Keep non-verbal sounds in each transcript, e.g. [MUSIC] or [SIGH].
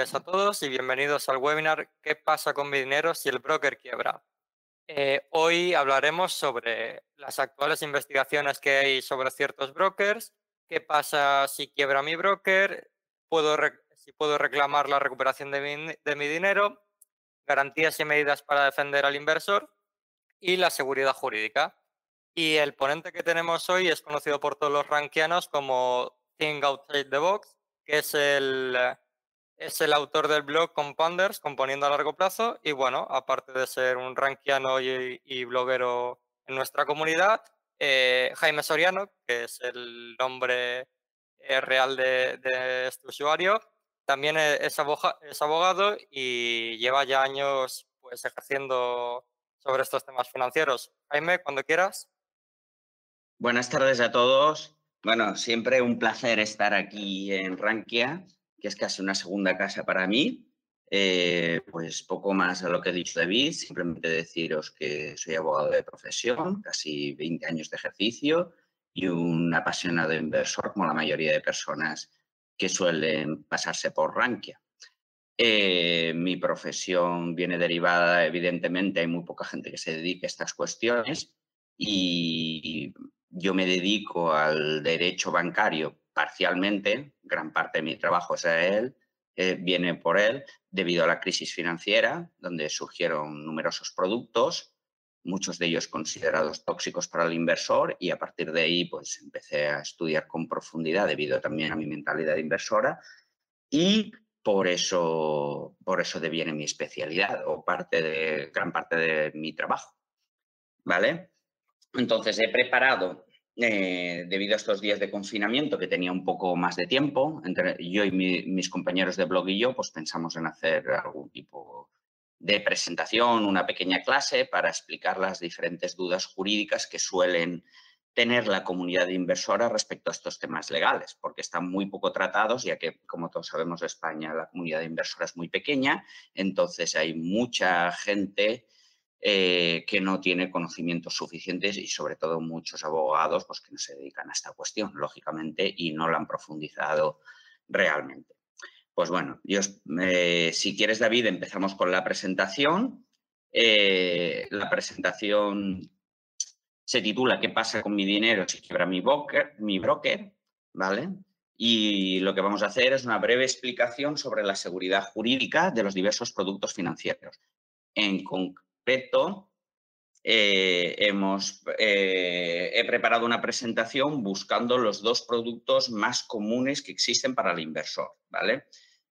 Días a todos y bienvenidos al webinar ¿Qué pasa con mi dinero si el broker quiebra? Eh, hoy hablaremos sobre las actuales investigaciones que hay sobre ciertos brokers, qué pasa si quiebra mi broker, puedo si puedo reclamar la recuperación de mi, dinero, garantías y medidas para defender al inversor y la seguridad jurídica. Y el ponente que tenemos hoy es conocido por todos los rankianos como Think Outside the Box, que es el es el autor del blog Compounders, Componiendo a Largo Plazo, y bueno, aparte de ser un rankiano y, bloguero en nuestra comunidad, eh, Jaime Soriano, que es el nombre eh, real de, este usuario, también e, es, es abogado y lleva ya años pues, ejerciendo sobre estos temas financieros. Jaime, cuando quieras. Buenas tardes a todos. Bueno, siempre un placer estar aquí en Rankia que es casi una segunda casa para mí. Eh, pues poco más a lo que he dicho David, simplemente deciros que soy abogado de profesión, casi 20 años de ejercicio y un apasionado inversor como la mayoría de personas que suelen pasarse por Rankia. Eh, mi profesión viene derivada, evidentemente, hay muy poca gente que se dedique a estas cuestiones y yo me dedico al derecho bancario parcialmente, gran parte de mi trabajo es él, eh, viene por él debido a la crisis financiera, donde surgieron numerosos productos, muchos de ellos considerados tóxicos para el inversor y a partir de ahí pues empecé a estudiar con profundidad debido también a mi mentalidad inversora y por eso, por eso deviene mi especialidad o parte de, gran parte de mi trabajo. ¿Vale? Entonces he preparado eh, debido a estos días de confinamiento que tenía un poco más de tiempo, yo y mis compañeros de blog y yo, pues pensamos en hacer algún tipo de presentación, una pequeña clase para explicar las diferentes dudas jurídicas que suelen tener la comunidad inversora respecto a estos temas legales, porque están muy poco tratados, ya que, como todos sabemos, España, la comunidad inversora es muy pequeña, entonces hay mucha gente eh, que no tiene conocimientos suficientes y sobre todo muchos abogados pues, que no se dedican a esta cuestión, lógicamente, y no la han profundizado realmente. Pues bueno, eh, si quieres, David, empezamos con la presentación. Eh, la presentación se titula ¿Qué pasa con mi dinero si quiebra mi broker? Mi broker ¿vale? Y lo que vamos a hacer es una breve explicación sobre la seguridad jurídica de los diversos productos financieros. En, eh, hemos, eh, he preparado una presentación buscando los dos productos más comunes que existen para el inversor, ¿vale?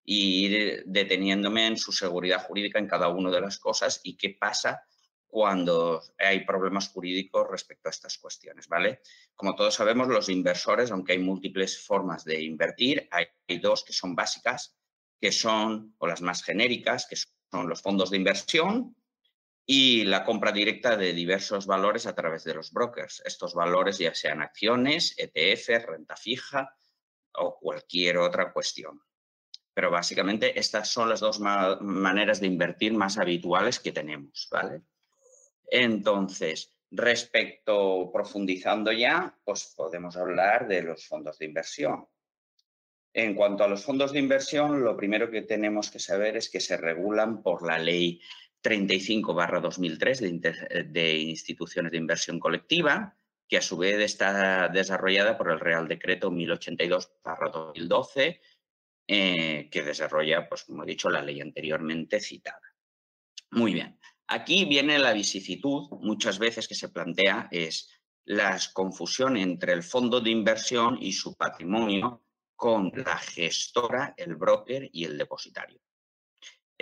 Y deteniéndome en su seguridad jurídica en cada una de las cosas y qué pasa cuando hay problemas jurídicos respecto a estas cuestiones, ¿vale? Como todos sabemos, los inversores, aunque hay múltiples formas de invertir, hay, hay dos que son básicas, que son, o las más genéricas, que son los fondos de inversión y la compra directa de diversos valores a través de los brokers. Estos valores ya sean acciones, ETF, renta fija o cualquier otra cuestión. Pero básicamente estas son las dos maneras de invertir más habituales que tenemos, ¿vale? Entonces, respecto, profundizando ya, pues podemos hablar de los fondos de inversión. En cuanto a los fondos de inversión, lo primero que tenemos que saber es que se regulan por la ley 35-2003 de, de instituciones de inversión colectiva, que a su vez está desarrollada por el Real Decreto 1082-2012, eh, que desarrolla, pues como he dicho, la ley anteriormente citada. Muy bien. Aquí viene la vicisitud, muchas veces que se plantea, es la confusión entre el fondo de inversión y su patrimonio con la gestora, el broker y el depositario.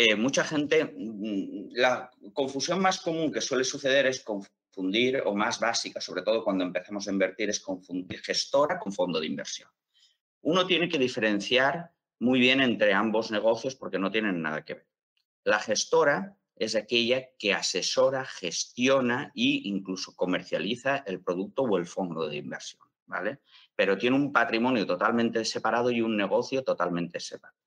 Eh, mucha gente, mm, la confusión más común que suele suceder es confundir, o más básica, sobre todo cuando empezamos a invertir, es confundir gestora con fondo de inversión. Uno tiene que diferenciar muy bien entre ambos negocios porque no tienen nada que ver. La gestora es aquella que asesora, gestiona e incluso comercializa el producto o el fondo de inversión, ¿vale? Pero tiene un patrimonio totalmente separado y un negocio totalmente separado.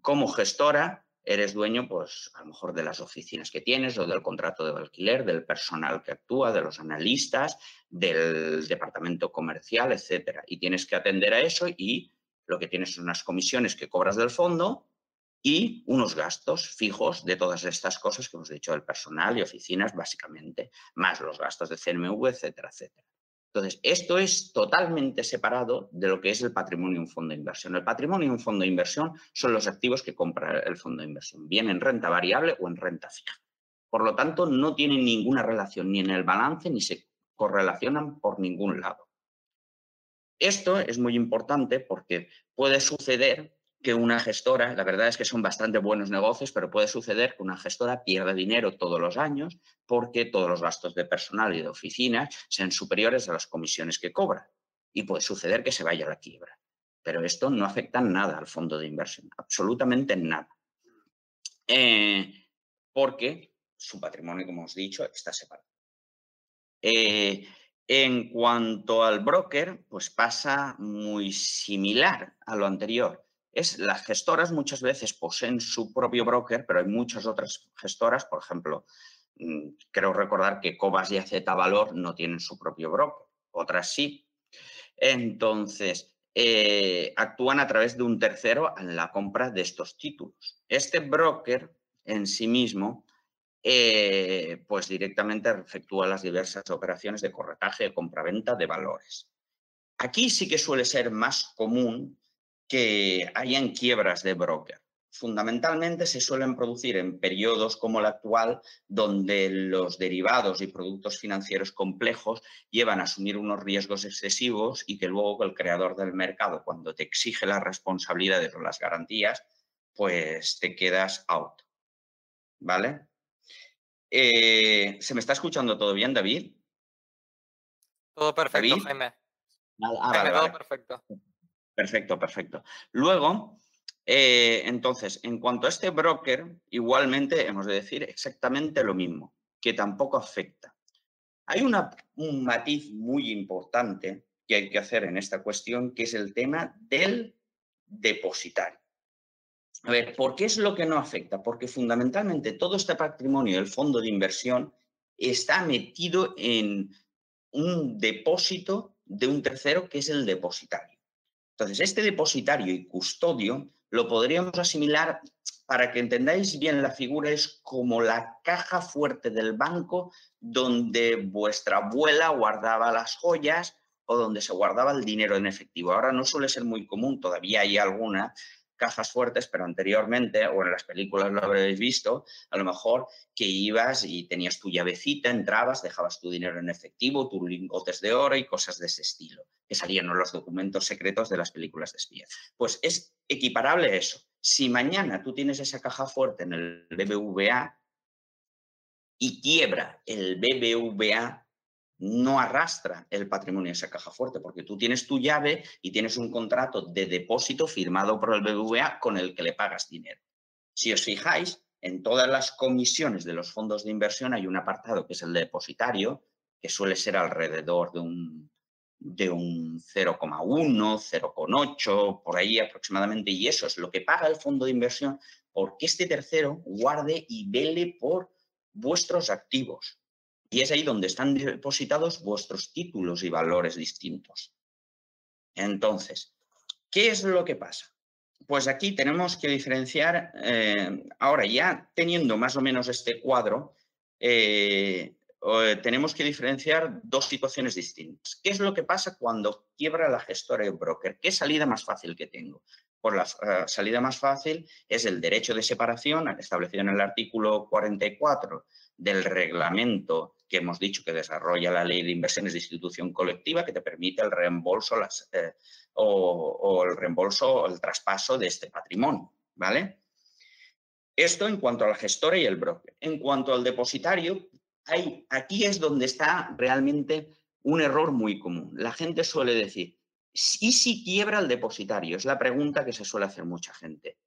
Como gestora, eres dueño, pues, a lo mejor de las oficinas que tienes o del contrato de alquiler, del personal que actúa, de los analistas, del departamento comercial, etcétera. Y tienes que atender a eso y lo que tienes son unas comisiones que cobras del fondo y unos gastos fijos de todas estas cosas que hemos dicho, del personal y oficinas, básicamente, más los gastos de CNMV, etcétera, etcétera. Entonces, esto es totalmente separado de lo que es el patrimonio de un fondo de inversión. El patrimonio de un fondo de inversión son los activos que compra el fondo de inversión, bien en renta variable o en renta fija. Por lo tanto, no tienen ninguna relación ni en el balance ni se correlacionan por ningún lado. Esto es muy importante porque puede suceder que una gestora, la verdad es que son bastante buenos negocios, pero puede suceder que una gestora pierda dinero todos los años porque todos los gastos de personal y de oficina sean superiores a las comisiones que cobra. Y puede suceder que se vaya a la quiebra. Pero esto no afecta nada al fondo de inversión, absolutamente en nada. Eh, porque su patrimonio, como os he dicho, está separado. Eh, en cuanto al broker, pues pasa muy similar a lo anterior es las gestoras muchas veces poseen su propio broker, pero hay muchas otras gestoras, por ejemplo, mm, creo recordar que Cobas y AZ Valor no tienen su propio broker, otras sí. Entonces, eh, actúan a través de un tercero en la compra de estos títulos. Este broker en sí mismo, eh, pues directamente efectúa las diversas operaciones de corretaje, de compraventa de valores. Aquí sí que suele ser más común que hayan quiebras de broker. Fundamentalmente se suelen producir en periodos como el actual, donde los derivados y productos financieros complejos llevan a asumir unos riesgos excesivos y que luego el creador del mercado, cuando te exige las responsabilidades o las garantías, pues te quedas out. ¿Vale? Eh, ¿Se me está escuchando todo bien, David? Todo perfecto, Jaime. Ah, todo perfecto. Perfecto, perfecto. Luego, eh, entonces, en cuanto a este broker, igualmente hemos de decir exactamente lo mismo, que tampoco afecta. Hay un matiz muy importante que hay que hacer en esta cuestión, que es el tema del depositario. A ver, ¿por qué es lo que no afecta? Porque fundamentalmente todo este patrimonio del fondo de inversión está metido en un depósito de un tercero que es el depositario. Entonces, este depositario y custodio lo podríamos asimilar, para que entendáis bien la figura, es como la caja fuerte del banco donde vuestra abuela guardaba las joyas o donde se guardaba el dinero en efectivo. Ahora no suele ser muy común, todavía hay alguna, cajas fuertes, pero anteriormente, o en las películas lo habréis visto, a lo mejor que ibas y tenías tu llavecita, entrabas, dejabas tu dinero en efectivo, tus lingotes de oro y cosas de ese estilo, que salían en los documentos secretos de las películas de espías. Pues es equiparable a eso. Si mañana tú tienes esa caja fuerte en el BBVA y quiebra el BBVA, no arrastra el patrimonio esa caja fuerte, porque tú tienes tu llave y tienes un contrato de depósito firmado por el BBVA con el que le pagas dinero. Si os fijáis, en todas las comisiones de los fondos de inversión hay un apartado que es el depositario, que suele ser alrededor de un, de un 0,1, 0,8, por ahí aproximadamente, y eso es lo que paga el fondo de inversión porque este tercero guarde y vele por vuestros activos. Y es ahí donde están depositados vuestros títulos y valores distintos. Entonces, ¿qué es lo que pasa? Pues aquí tenemos que diferenciar, eh, ahora ya teniendo más o menos este cuadro, eh, tenemos que diferenciar dos situaciones distintas. ¿Qué es lo que pasa cuando quiebra la gestora y el broker? ¿Qué salida más fácil que tengo? Pues la eh, salida más fácil es el derecho de separación establecido en el artículo 44 del reglamento que hemos dicho que desarrolla la ley de inversiones de institución colectiva que te permite el reembolso eh, o, el reembolso o el traspaso de este patrimonio, ¿vale? Esto en cuanto a la gestora y el broker. En cuanto al depositario, hay, aquí es donde está realmente un error muy común. La gente suele decir, ¿y si quiebra el depositario? Es la pregunta que se suele hacer mucha gente.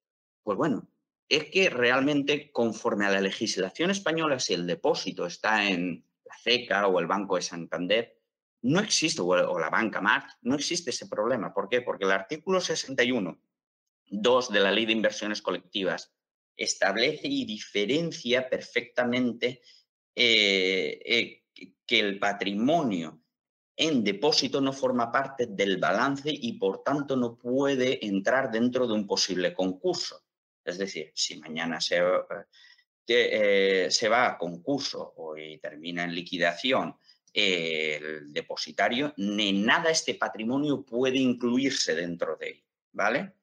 Pues bueno, es que realmente conforme a la legislación española, si el depósito está en la CECA o el Banco de Santander, no existe, o la banca Mart, no existe ese problema. ¿Por qué? Porque el artículo 61, 2 de la Ley de Inversiones Colectivas establece y diferencia perfectamente eh, eh, que el patrimonio en depósito no forma parte del balance y por tanto no puede entrar dentro de un posible concurso. Es decir, si mañana se, eh, se va a concurso o termina en liquidación el depositario, ni nada este patrimonio puede incluirse dentro de él, ¿vale?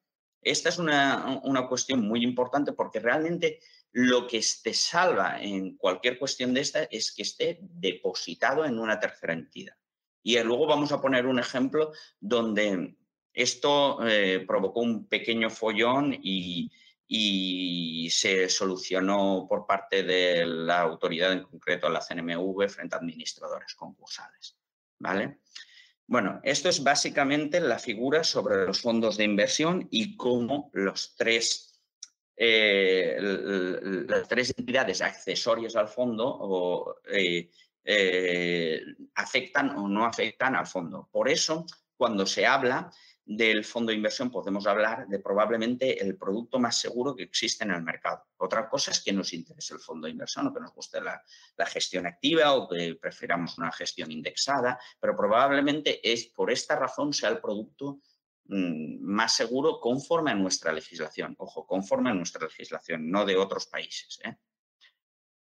Esta es una, cuestión muy importante porque realmente lo que te salva en cualquier cuestión de esta es que esté depositado en una tercera entidad. Y luego vamos a poner un ejemplo donde esto eh, provocó un pequeño follón y, y se solucionó por parte de la autoridad, en concreto la CNMV, frente a administradores concursales. ¿vale? Bueno, esto es básicamente la figura sobre los fondos de inversión y cómo los tres, eh, las tres entidades accesorias al fondo eh, eh, afectan o no afectan al fondo. Por eso, cuando se habla del fondo de inversión podemos hablar de probablemente el producto más seguro que existe en el mercado. Otra cosa es que nos interese el fondo de inversión o que nos guste la, gestión activa o que prefiramos una gestión indexada, pero probablemente es por esta razón sea el producto mm, más seguro conforme a nuestra legislación. Ojo, conforme a nuestra legislación, no de otros países. ¿eh?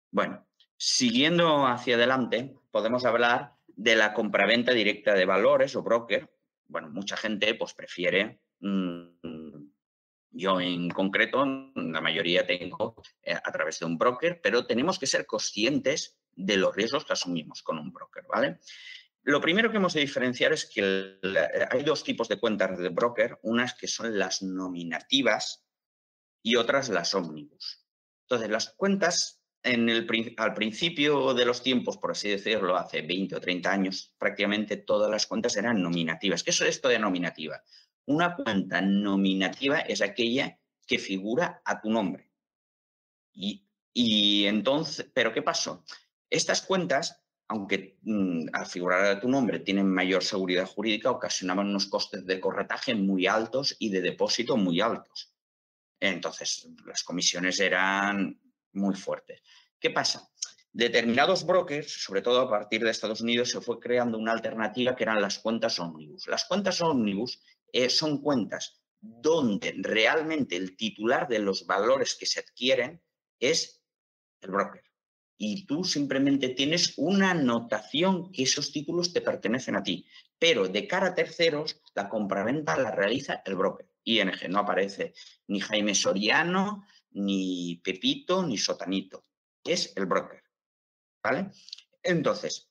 Bueno, siguiendo hacia adelante, podemos hablar de la compraventa directa de valores o broker, bueno, mucha gente pues prefiere, mm, yo en concreto, la mayoría tengo eh, a través de un broker, pero tenemos que ser conscientes de los riesgos que asumimos con un broker, ¿vale? Lo primero que hemos de diferenciar es que hay dos tipos de cuentas de broker, unas que son las nominativas y otras las ómnibus. Entonces, las cuentas al principio de los tiempos, por así decirlo, hace 20 o 30 años, prácticamente todas las cuentas eran nominativas. ¿Qué es esto de nominativa? Una cuenta nominativa es aquella que figura a tu nombre. Y, entonces, ¿pero qué pasó? Estas cuentas, aunque mm, al figurar a tu nombre tienen mayor seguridad jurídica, ocasionaban unos costes de corretaje muy altos y de depósito muy altos. Entonces, las comisiones eran muy fuertes. ¿Qué pasa? Determinados brokers, sobre todo a partir de Estados Unidos, se fue creando una alternativa que eran las cuentas omnibus. Las cuentas omnibus eh, son cuentas donde realmente el titular de los valores que se adquieren es el broker. Y tú simplemente tienes una anotación que esos títulos te pertenecen a ti. Pero de cara a terceros, la compraventa la realiza el broker. ING no aparece ni Jaime Soriano, ni Pepito, ni Sotanito. Es el broker. ¿Vale? Entonces,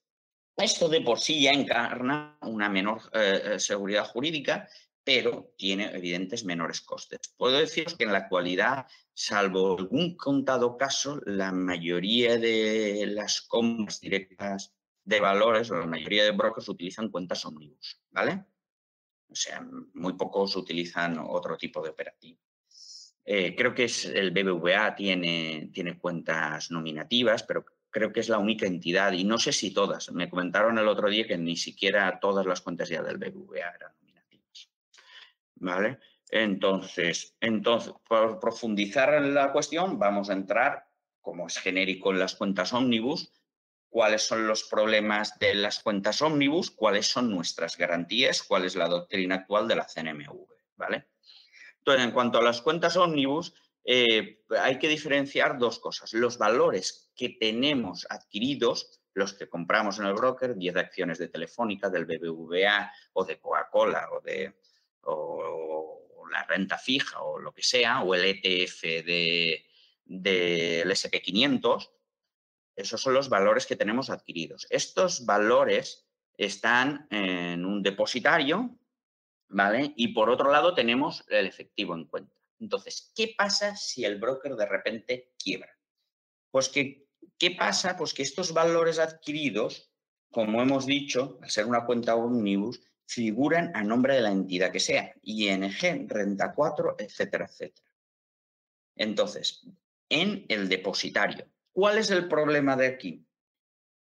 esto de por sí ya encarna una menor eh, eh, seguridad jurídica, pero tiene evidentes menores costes. Puedo deciros que en la actualidad, salvo algún contado caso, la mayoría de las compras directas de valores, la mayoría de brokers utilizan cuentas omnibus, ¿vale? O sea, muy pocos utilizan otro tipo de operativo. Eh, creo que es el BBVA tiene, tiene cuentas nominativas, pero creo que es la única entidad y no sé si todas. Me comentaron el otro día que ni siquiera todas las cuentas ya del BBVA eran nominativas. ¿Vale? Entonces, entonces, por profundizar en la cuestión, vamos a entrar, como es genérico en las cuentas ómnibus, cuáles son los problemas de las cuentas ómnibus, cuáles son nuestras garantías, cuál es la doctrina actual de la CNMV. ¿Vale? Entonces, en cuanto a las cuentas ómnibus, eh, hay que diferenciar dos cosas. Los valores que tenemos adquiridos, los que compramos en el broker, 10 acciones de Telefónica, del BBVA o de Coca-Cola o de la renta fija o lo que sea, o el ETF del SP500, esos son los valores que tenemos adquiridos. Estos valores están en un depositario ¿vale? Y por otro lado tenemos el efectivo en cuenta. Entonces, ¿qué pasa si el broker de repente quiebra? Pues que, ¿qué pasa? Pues que estos valores adquiridos, como hemos dicho, al ser una cuenta omnibus, figuran a nombre de la entidad que sea, ING, Renta 4, etcétera, etcétera. Entonces, en el depositario, ¿cuál es el problema de aquí?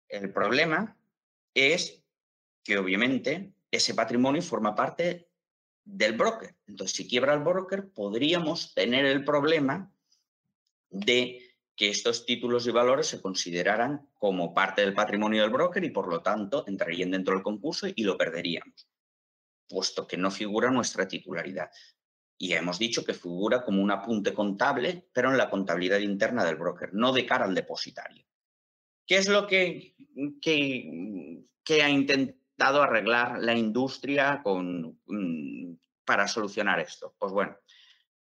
El problema es que obviamente ese patrimonio forma parte del broker. Entonces, si quiebra el broker, podríamos tener el problema de que estos títulos y valores se consideraran como parte del patrimonio del broker y por lo tanto entrarían dentro del concurso y lo perderíamos, puesto que no figura nuestra titularidad. Y hemos dicho que figura como un apunte contable, pero en la contabilidad interna del broker, no de cara al depositario. ¿Qué es lo que, que, ha intentado arreglar la industria mm, para solucionar esto? Pues bueno,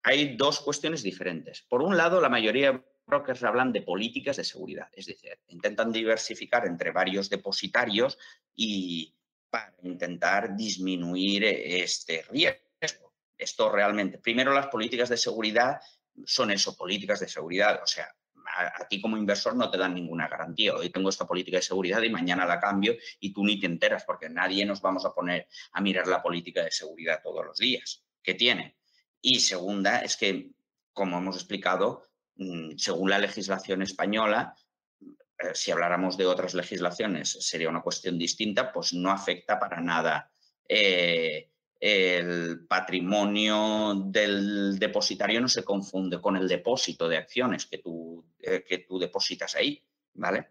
hay dos cuestiones diferentes. Por un lado, la mayoría brokers hablan de políticas de seguridad, es decir, intentan diversificar entre varios depositarios y para intentar disminuir este riesgo. Esto realmente, primero las políticas de seguridad son eso, políticas de seguridad, o sea, a, ti como inversor no te dan ninguna garantía. Hoy tengo esta política de seguridad y mañana la cambio y tú ni te enteras porque nadie nos vamos a poner a mirar la política de seguridad todos los días que tiene. Y segunda es que, como hemos explicado, Mm, según la legislación española, eh, si habláramos de otras legislaciones sería una cuestión distinta, pues no afecta para nada eh, el patrimonio del depositario no se confunde con el depósito de acciones que tú, eh, que tú depositas ahí, ¿vale?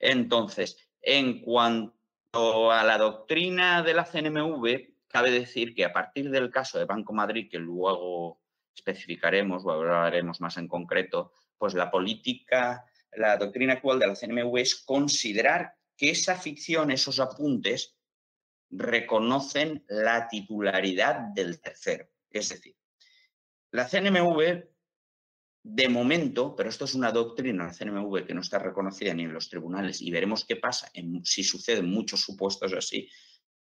Entonces, en cuanto a la doctrina de la CNMV, cabe decir que a partir del caso de Banco Madrid, que luego especificaremos o hablaremos más en concreto, pues la política, la doctrina actual de la CNMV es considerar que esa ficción, esos apuntes, reconocen la titularidad del tercero. Es decir, la CNMV, de momento, pero esto es una doctrina, la CNMV, que no está reconocida ni en los tribunales, y veremos qué pasa en, si suceden muchos supuestos así,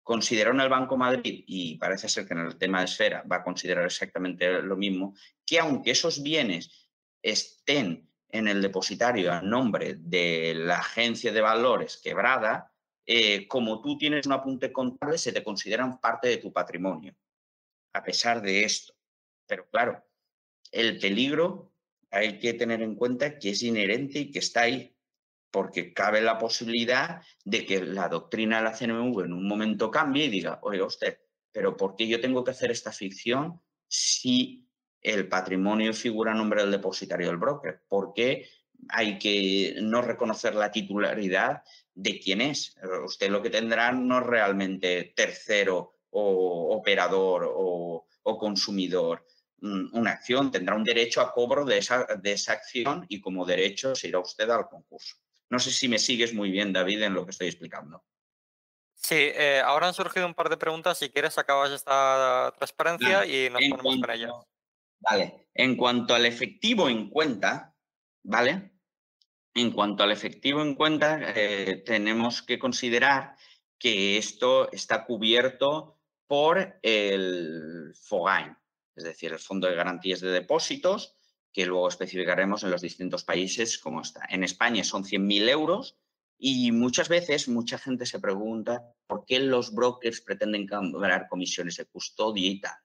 consideraron el Banco Madrid, y parece ser que en el tema de esfera va a considerar exactamente lo mismo, que aunque esos bienes estén en el depositario a nombre de la agencia de valores quebrada, eh, como tú tienes un apunte contable, se te consideran parte de tu patrimonio, a pesar de esto. Pero claro, el peligro hay que tener en cuenta que es inherente y que está ahí porque cabe la posibilidad de que la doctrina de la CNMV en un momento cambie y diga, oiga usted, pero ¿por qué yo tengo que hacer esta ficción si el patrimonio figura a nombre del depositario del broker? ¿Por qué hay que no reconocer la titularidad de quién es? Usted lo que tendrá no es realmente tercero o operador o, consumidor mm, una acción, tendrá un derecho a cobro de esa, de esa acción y como derecho se irá usted al concurso. No sé si me sigues muy bien, David, en lo que estoy explicando. Sí, eh, ahora han surgido un par de preguntas. Si quieres, acabas esta transparencia y nos ponemos con ellas. Vale, en cuanto al efectivo en cuenta, ¿vale? En cuanto al efectivo en cuenta, eh, tenemos que considerar que esto está cubierto por el FOGAIN, es decir, el Fondo de Garantías de Depósitos, que luego especificaremos en los distintos países cómo está. En España son 100.000 euros y muchas veces mucha gente se pregunta por qué los brokers pretenden cobrar comisiones de custodia y tal.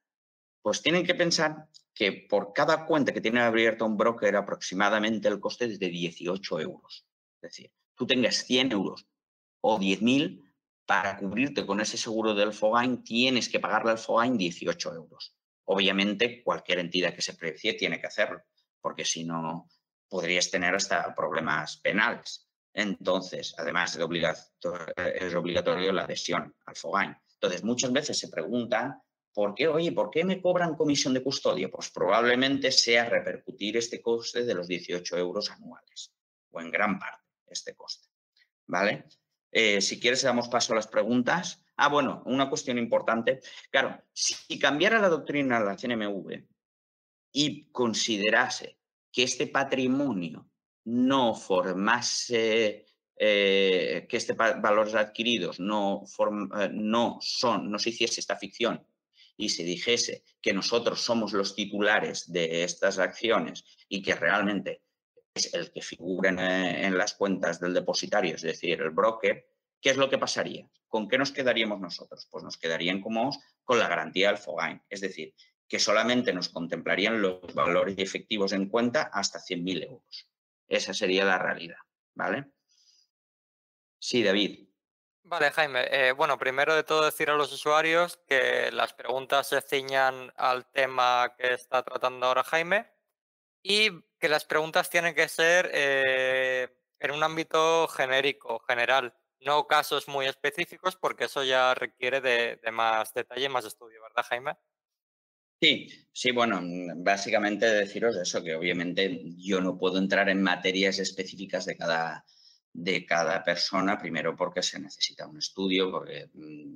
Pues tienen que pensar que por cada cuenta que tiene abierta un broker aproximadamente el coste es de 18 euros. Es decir, tú tengas 100 euros o 10.000 para cubrirte con ese seguro del FOGAIN tienes que pagarle al FOGAIN 18 euros. Obviamente, cualquier entidad que se precie tiene que hacerlo porque si no podrías tener hasta problemas penales. Entonces, además es obligatorio la adhesión al FOGAIN. Entonces, muchas veces se preguntan, ¿por qué, oye, por qué me cobran comisión de custodia? Pues probablemente sea repercutir este coste de los 18 euros anuales, o en gran parte este coste. ¿Vale? Eh, si quieres, damos paso a las preguntas. Ah, bueno, una cuestión importante. Claro, si cambiara la doctrina de la CNMV y considerase que este patrimonio no formase, eh, que este valores adquiridos no, eh, no, son, no se hiciese esta ficción y se dijese que nosotros somos los titulares de estas acciones y que realmente es el que figura en, en las cuentas del depositario, es decir, el broker, ¿qué es lo que pasaría? ¿Con qué nos quedaríamos nosotros? Pues nos quedarían como con la garantía del FOGAIN, es decir, que solamente nos contemplarían los valores efectivos en cuenta hasta 100.000 euros. Esa sería la realidad, ¿vale? Sí, David. Vale, Jaime. Eh, bueno, primero de todo decir a los usuarios que las preguntas se ciñan al tema que está tratando ahora Jaime y que las preguntas tienen que ser eh, en un ámbito genérico, general, no casos muy específicos porque eso ya requiere de, más detalle, más estudio, ¿verdad, Jaime? Sí, sí, bueno, básicamente deciros eso, que obviamente yo no puedo entrar en materias específicas de cada, de cada persona, primero porque se necesita un estudio, porque mm,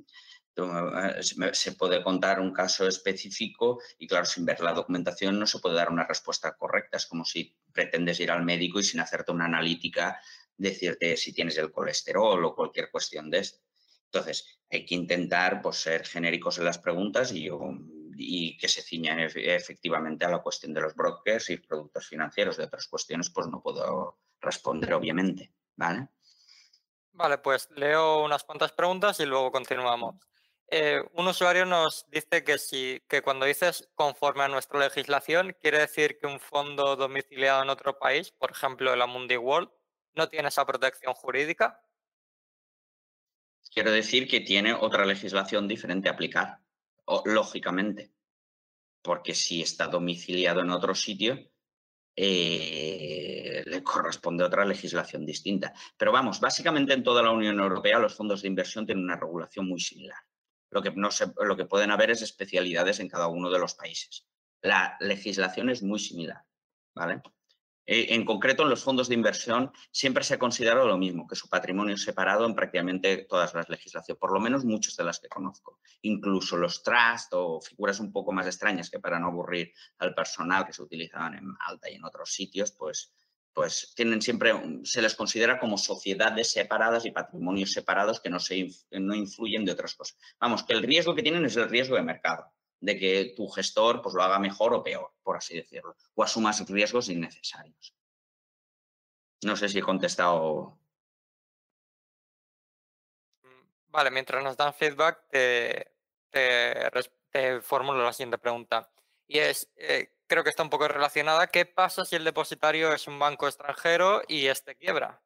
eh, se puede contar un caso específico y claro, sin ver la documentación no se puede dar una respuesta correcta. Es como si pretendes ir al médico y sin hacerte una analítica decirte si tienes el colesterol o cualquier cuestión de esto. Entonces, hay que intentar pues, ser genéricos en las preguntas y, y que se ciñan efectivamente a la cuestión de los brokers y productos financieros. De otras cuestiones, pues no puedo responder, obviamente. ¿Vale? Vale, pues leo unas cuantas preguntas y luego continuamos. Eh, un usuario nos dice que, si, que cuando dices conforme a nuestra legislación, quiere decir que un fondo domiciliado en otro país, por ejemplo el Amundi World, no tiene esa protección jurídica. Quiero decir que tiene otra legislación diferente a aplicar, lógicamente, porque si está domiciliado en otro sitio, eh, le corresponde otra legislación distinta. Pero vamos, básicamente en toda la Unión Europea los fondos de inversión tienen una regulación muy similar. Lo que, no lo que pueden haber es especialidades en cada uno de los países. La legislación es muy similar. ¿vale? Eh, en concreto, en los fondos de inversión siempre se ha considerado lo mismo, que su patrimonio es separado en prácticamente todas las legislaciones, por lo menos muchas de las que conozco. Incluso los trust o figuras un poco más extrañas que para no aburrir al personal que se utilizaban en Malta y en otros sitios, pues, pues tienen siempre, se les considera como sociedades separadas y patrimonios separados que no, se, no influyen de otras cosas. Vamos, que el riesgo que tienen es el riesgo de mercado de que tu gestor pues, lo haga mejor o peor, por así decirlo, o asumas riesgos innecesarios. No sé si he contestado. Mm, vale, mientras nos dan feedback, te, te, formulo la siguiente pregunta. Y es, eh, creo que está un poco relacionada, ¿qué pasa si el depositario es un banco extranjero y este quiebra?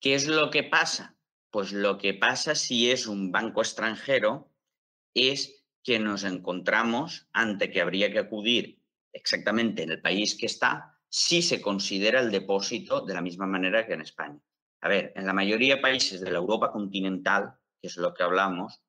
¿Qué es lo que pasa? Pues lo que pasa si es un banco extranjero es que nos encontramos ante que habría que acudir exactamente en el país que está si se considera el depósito de la misma manera que en España. A ver, en la mayoría de países de la Europa continental, que es lo que hablamos,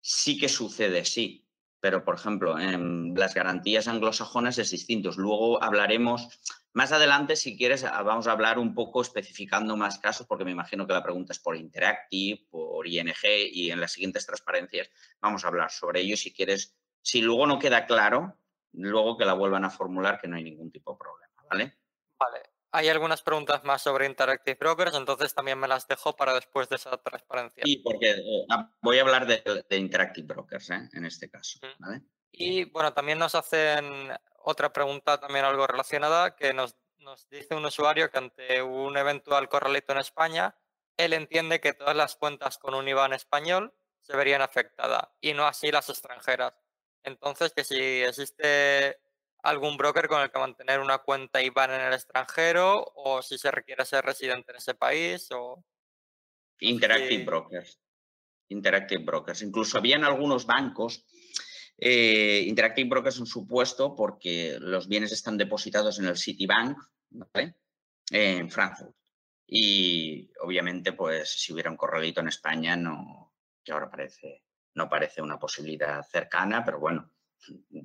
sí que sucede sí, pero por ejemplo, en las garantías anglosajonas es distinto. Luego hablaremos más adelante, si quieres, ah, vamos a hablar un poco especificando más casos, porque me imagino que la pregunta es por Interactive, por ING y en las siguientes transparencias vamos a hablar sobre ello. Si quieres, si luego no queda claro, luego que la vuelvan a formular, que no hay ningún tipo de problema, ¿vale? Vale. Hay algunas preguntas más sobre Interactive Brokers, entonces también me las dejo para después de esa transparencia. Sí, porque eh, ah, voy a hablar de, Interactive Brokers ¿eh? en este caso, ¿vale? Y bueno, también nos hacen otra pregunta también algo relacionada que nos, nos dice un usuario que ante un eventual corralito en España, él entiende que todas las cuentas con un IBAN español se verían afectadas y no así las extranjeras. Entonces, que si existe algún broker con el que mantener una cuenta IBAN en el extranjero o si se requiere ser residente en ese país o... Interactive Brokers. Interactive Brokers. Incluso habían algunos bancos eh, Interactive Brokers es un supuesto porque los bienes están depositados en el Citibank, ¿vale? En Frankfurt. Y obviamente, pues si hubiera un corralito en España, no, que ahora parece, no parece una posibilidad cercana, pero bueno,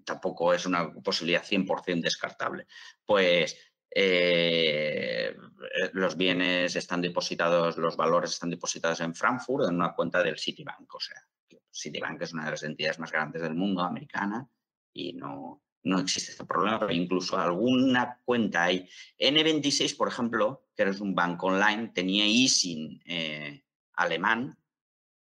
tampoco es una posibilidad 100% descartable. Pues eh, los bienes están depositados, los valores están depositados en Frankfurt en una cuenta del Citibank, o sea, Citibank es una de las entidades más grandes del mundo, americana, y no, no existe este problema, pero incluso alguna cuenta hay. N26, por ejemplo, que es un banco online, tenía ISIN eh, alemán,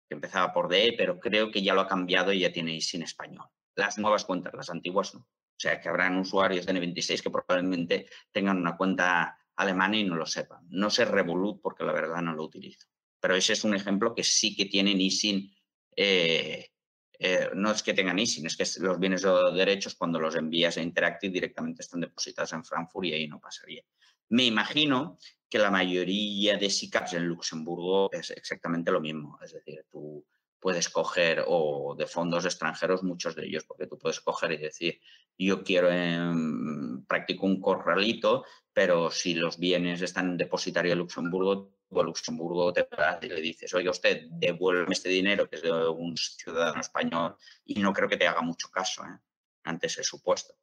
que empezaba por DE, pero creo que ya lo ha cambiado y ya tiene ISIN español. Las nuevas cuentas, las antiguas no. O sea, que habrán usuarios de N26 que probablemente tengan una cuenta Alemania y no lo sepan. No sé Revolut porque la verdad no lo utilizo. Pero ese es un ejemplo que sí que tienen ISIN. Eh, eh, no es que tengan ISIN, es que los bienes o derechos cuando los envías a Interactive directamente están depositados en Frankfurt y ahí no pasaría. Me imagino que la mayoría de SICAPs en Luxemburgo es exactamente lo mismo. Es decir, tú puedes coger, o de fondos extranjeros, muchos de ellos, porque tú puedes coger y decir, yo quiero, en, practico un corralito, pero si los bienes están en depositario de Luxemburgo, o Luxemburgo te y le dices, oiga usted, devuelve este dinero que es de un ciudadano español y no creo que te haga mucho caso ¿eh? ante ese supuesto.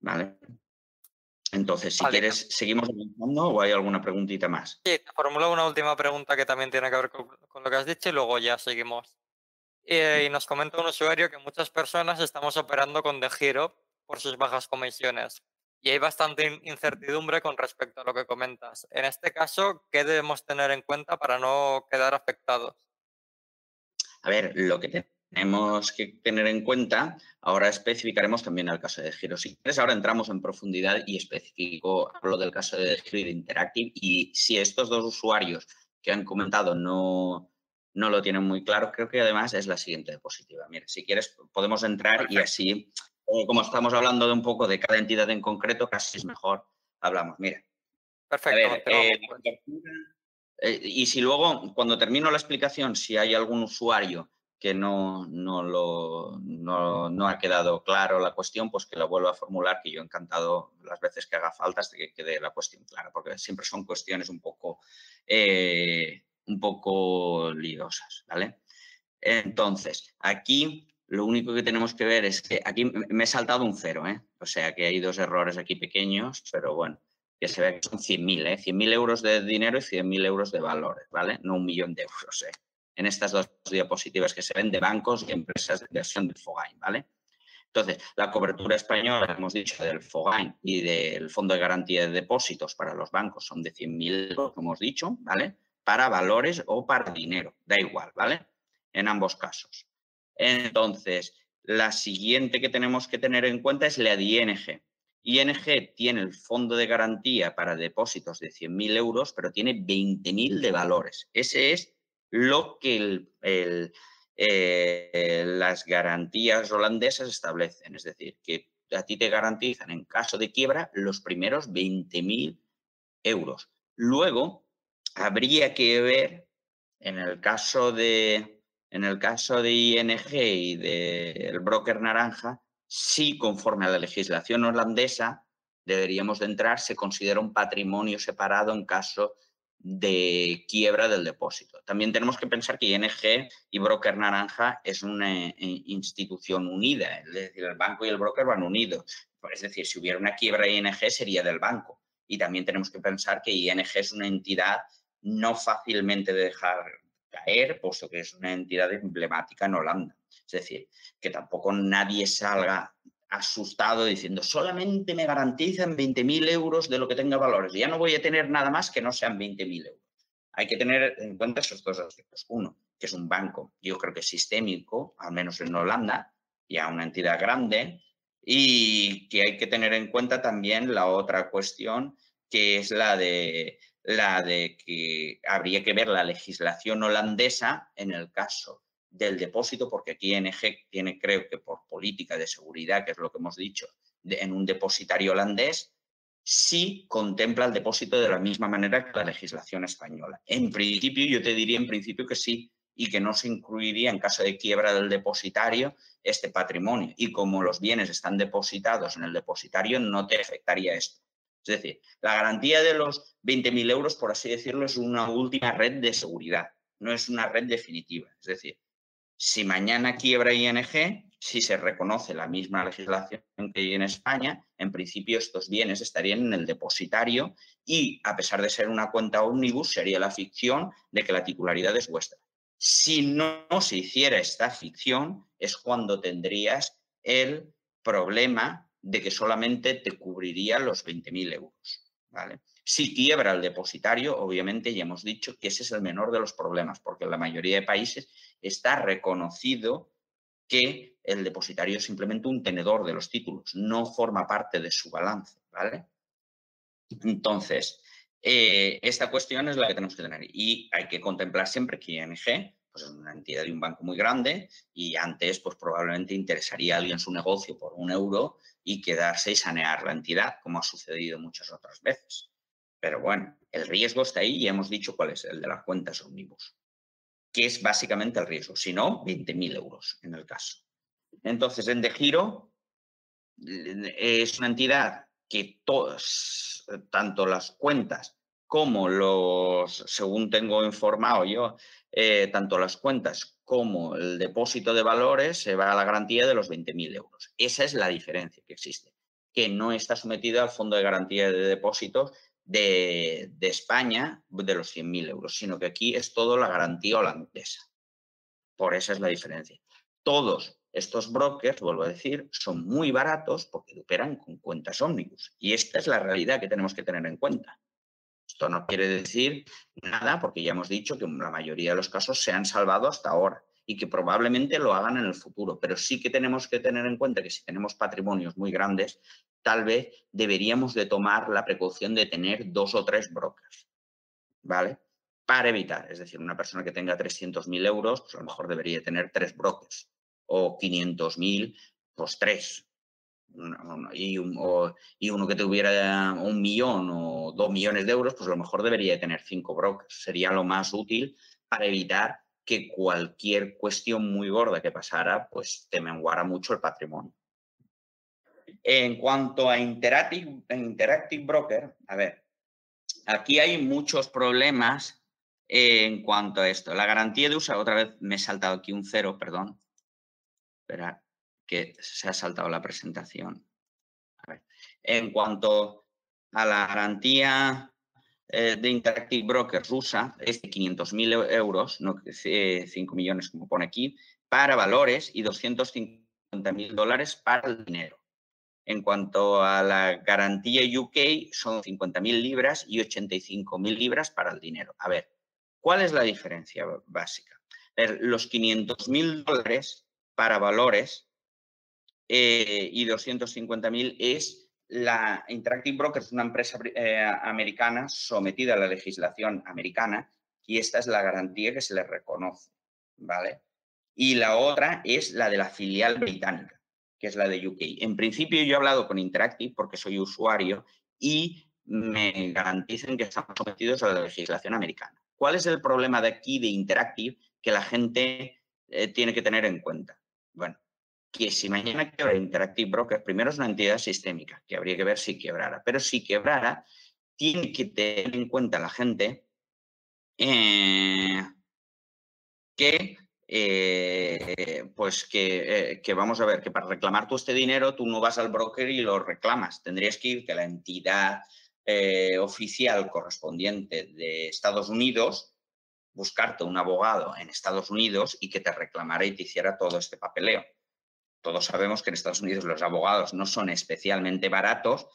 ¿Vale? Entonces, si quieres, ¿seguimos avanzando o hay alguna preguntita más? Sí, te formulo una última pregunta que también tiene que ver con, lo que has dicho y luego ya seguimos. Eh, y nos comenta un usuario que muchas personas estamos operando con De Giro por sus bajas comisiones. Y hay bastante incertidumbre con respecto a lo que comentas. En este caso, ¿qué debemos tener en cuenta para no quedar afectados? A ver, lo que te tenemos que tener en cuenta, ahora especificaremos también el caso de Giro. Si quieres, ahora entramos en profundidad y especifico lo del caso de Giro de Interactive y si estos dos usuarios que han comentado no, no lo tienen muy claro, creo que además es la siguiente diapositiva. Mira, si quieres podemos entrar y así, eh, como estamos hablando de un poco de cada entidad en concreto, casi es mejor hablamos. Mira. Perfecto. Eh, eh, y si luego, cuando termino la explicación, si hay algún usuario que no, no, lo, no, ha quedado claro la cuestión, pues que lo vuelva a formular, que yo encantado las veces que haga falta hasta que quede la cuestión clara, porque siempre son cuestiones un poco, eh, un poco liosas, ¿vale? Entonces, aquí lo único que tenemos que ver es que aquí me he saltado un cero, ¿eh? O sea que hay dos errores aquí pequeños, pero bueno, que se ve que son 100.000, ¿eh? 100.000 euros de dinero y 100.000 euros de valores, ¿vale? No un millón de euros, ¿eh? En estas dos diapositivas que se ven de bancos y empresas de inversión del FOGAIN, ¿vale? Entonces, la cobertura española, hemos dicho, del FOGAIN y del Fondo de Garantía de Depósitos para los bancos son de 100.000 euros, como hemos dicho, ¿vale? Para valores o para dinero, da igual, ¿vale? En ambos casos. Entonces, la siguiente que tenemos que tener en cuenta es la de ING. ING tiene el fondo de garantía para depósitos de 100.000 euros, pero tiene 20.000 de valores. Ese es lo que eh, las garantías holandesas establecen. Es decir, que a ti te garantizan en caso de quiebra los primeros 20.000 euros. Luego, habría que ver en el caso de, en el caso de ING y del broker naranja, si conforme a la legislación holandesa deberíamos de entrar, se considera un patrimonio separado en caso de quiebra del depósito. También tenemos que pensar que ING y Broker Naranja es una eh, institución unida, es decir, el banco y el broker van unidos. Es decir, si hubiera una quiebra de ING sería del banco. Y también tenemos que pensar que ING es una entidad no fácilmente de dejar caer, puesto que es una entidad emblemática en Holanda. Es decir, que tampoco nadie salga asustado diciendo, solamente me garantizan 20.000 euros de lo que tenga valores. Ya no voy a tener nada más que no sean 20.000 euros. Hay que tener en cuenta esos dos aspectos. Uno, que es un banco, yo creo que sistémico, al menos en Holanda, ya una entidad grande, y que hay que tener en cuenta también la otra cuestión, que es la de, la de que habría que ver la legislación holandesa en el caso del depósito, porque aquí ING tiene, creo que por política de seguridad, que es lo que hemos dicho, en un depositario holandés, sí contempla el depósito de la misma manera que la legislación española. En principio, yo te diría en principio que sí, y que no se incluiría en caso de quiebra del depositario este patrimonio. Y como los bienes están depositados en el depositario, no te afectaría esto. Es decir, la garantía de los 20.000 euros, por así decirlo, es una última red de seguridad, no es una red definitiva. Es decir, si mañana quiebra ING, si se reconoce la misma legislación que hay en España, en principio estos bienes estarían en el depositario y, a pesar de ser una cuenta ómnibus, sería la ficción de que la titularidad es vuestra. Si no se hiciera esta ficción, es cuando tendrías el problema de que solamente te cubriría los 20.000 euros. ¿vale? Si quiebra el depositario, obviamente ya hemos dicho que ese es el menor de los problemas, porque en la mayoría de países está reconocido que el depositario es simplemente un tenedor de los títulos, no forma parte de su balance, ¿vale? Entonces, Eh, esta cuestión es la que tenemos que tener y hay que contemplar siempre que ING pues, es una entidad de un banco muy grande y antes pues probablemente interesaría a alguien su negocio por un euro y quedarse y sanear la entidad, como ha sucedido muchas otras veces. Pero bueno, el riesgo está ahí y hemos dicho cuál es el de las cuentas omnibus, que es básicamente el riesgo, si no, 20.000 euros en el caso. Entonces, en De Giro es una entidad que todas, tanto las cuentas como los, según tengo informado yo, eh, tanto las cuentas como el depósito de valores se va a la garantía de los 20.000 euros. Esa es la diferencia que existe, que no está sometida al Fondo de Garantía de Depósitos de, de España de los 100.000 euros, sino que aquí es todo la garantía holandesa. Por esa es la diferencia. Todos estos brokers, vuelvo a decir, son muy baratos porque operan con cuentas ómnibus. Y esta es la realidad que tenemos que tener en cuenta. Esto no quiere decir nada porque ya hemos dicho que la mayoría de los casos se han salvado hasta ahora y que probablemente lo hagan en el futuro. Pero sí que tenemos que tener en cuenta que si tenemos patrimonios muy grandes, tal vez deberíamos de tomar la precaución de tener dos o tres brokers, ¿vale? Para evitar, es decir, una persona que tenga 300.000 euros, pues a lo mejor debería tener tres brokers o 500.000, pues tres. Y, uno que tuviera un millón o dos millones de euros, pues a lo mejor debería tener cinco brokers. Sería lo más útil para evitar que cualquier cuestión muy gorda que pasara, pues te menguara mucho el patrimonio. En cuanto a Interactive, Broker, a ver, aquí hay muchos problemas en cuanto a esto. La garantía de uso, otra vez me he saltado aquí un cero, perdón. Espera, que se ha saltado la presentación. En cuanto a la garantía eh, de Interactive Broker rusa, es de 500.000 euros, no 5 millones como pone aquí, para valores y 250.000 dólares para el dinero. En cuanto a la garantía UK, son 50.000 libras y 85.000 libras para el dinero. A ver, ¿cuál es la diferencia básica? los 500.000 dólares para valores eh, y 250.000 es la Interactive Brokers, una empresa eh, americana sometida a la legislación americana y esta es la garantía que se le reconoce, ¿vale? Y la otra es la de la filial británica, que es la de UK. En principio yo he hablado con Interactive porque soy usuario y me garantizan que estamos sometidos a la legislación americana. ¿Cuál es el problema de aquí de Interactive que la gente eh, tiene que tener en cuenta? Bueno, que si mañana quiebra Interactive Broker, primero es una entidad sistémica, que habría que ver si quebrara, pero si quebrara, tiene que tener en cuenta la gente eh, que, eh, pues que, que, vamos a ver, que para reclamar tú este dinero, tú no vas al broker y lo reclamas. Tendrías que irte a la entidad eh, oficial correspondiente de Estados Unidos, buscarte un abogado en Estados Unidos y que te reclamara y te hiciera todo este papeleo. Todos sabemos que en Estados Unidos los abogados no son especialmente baratos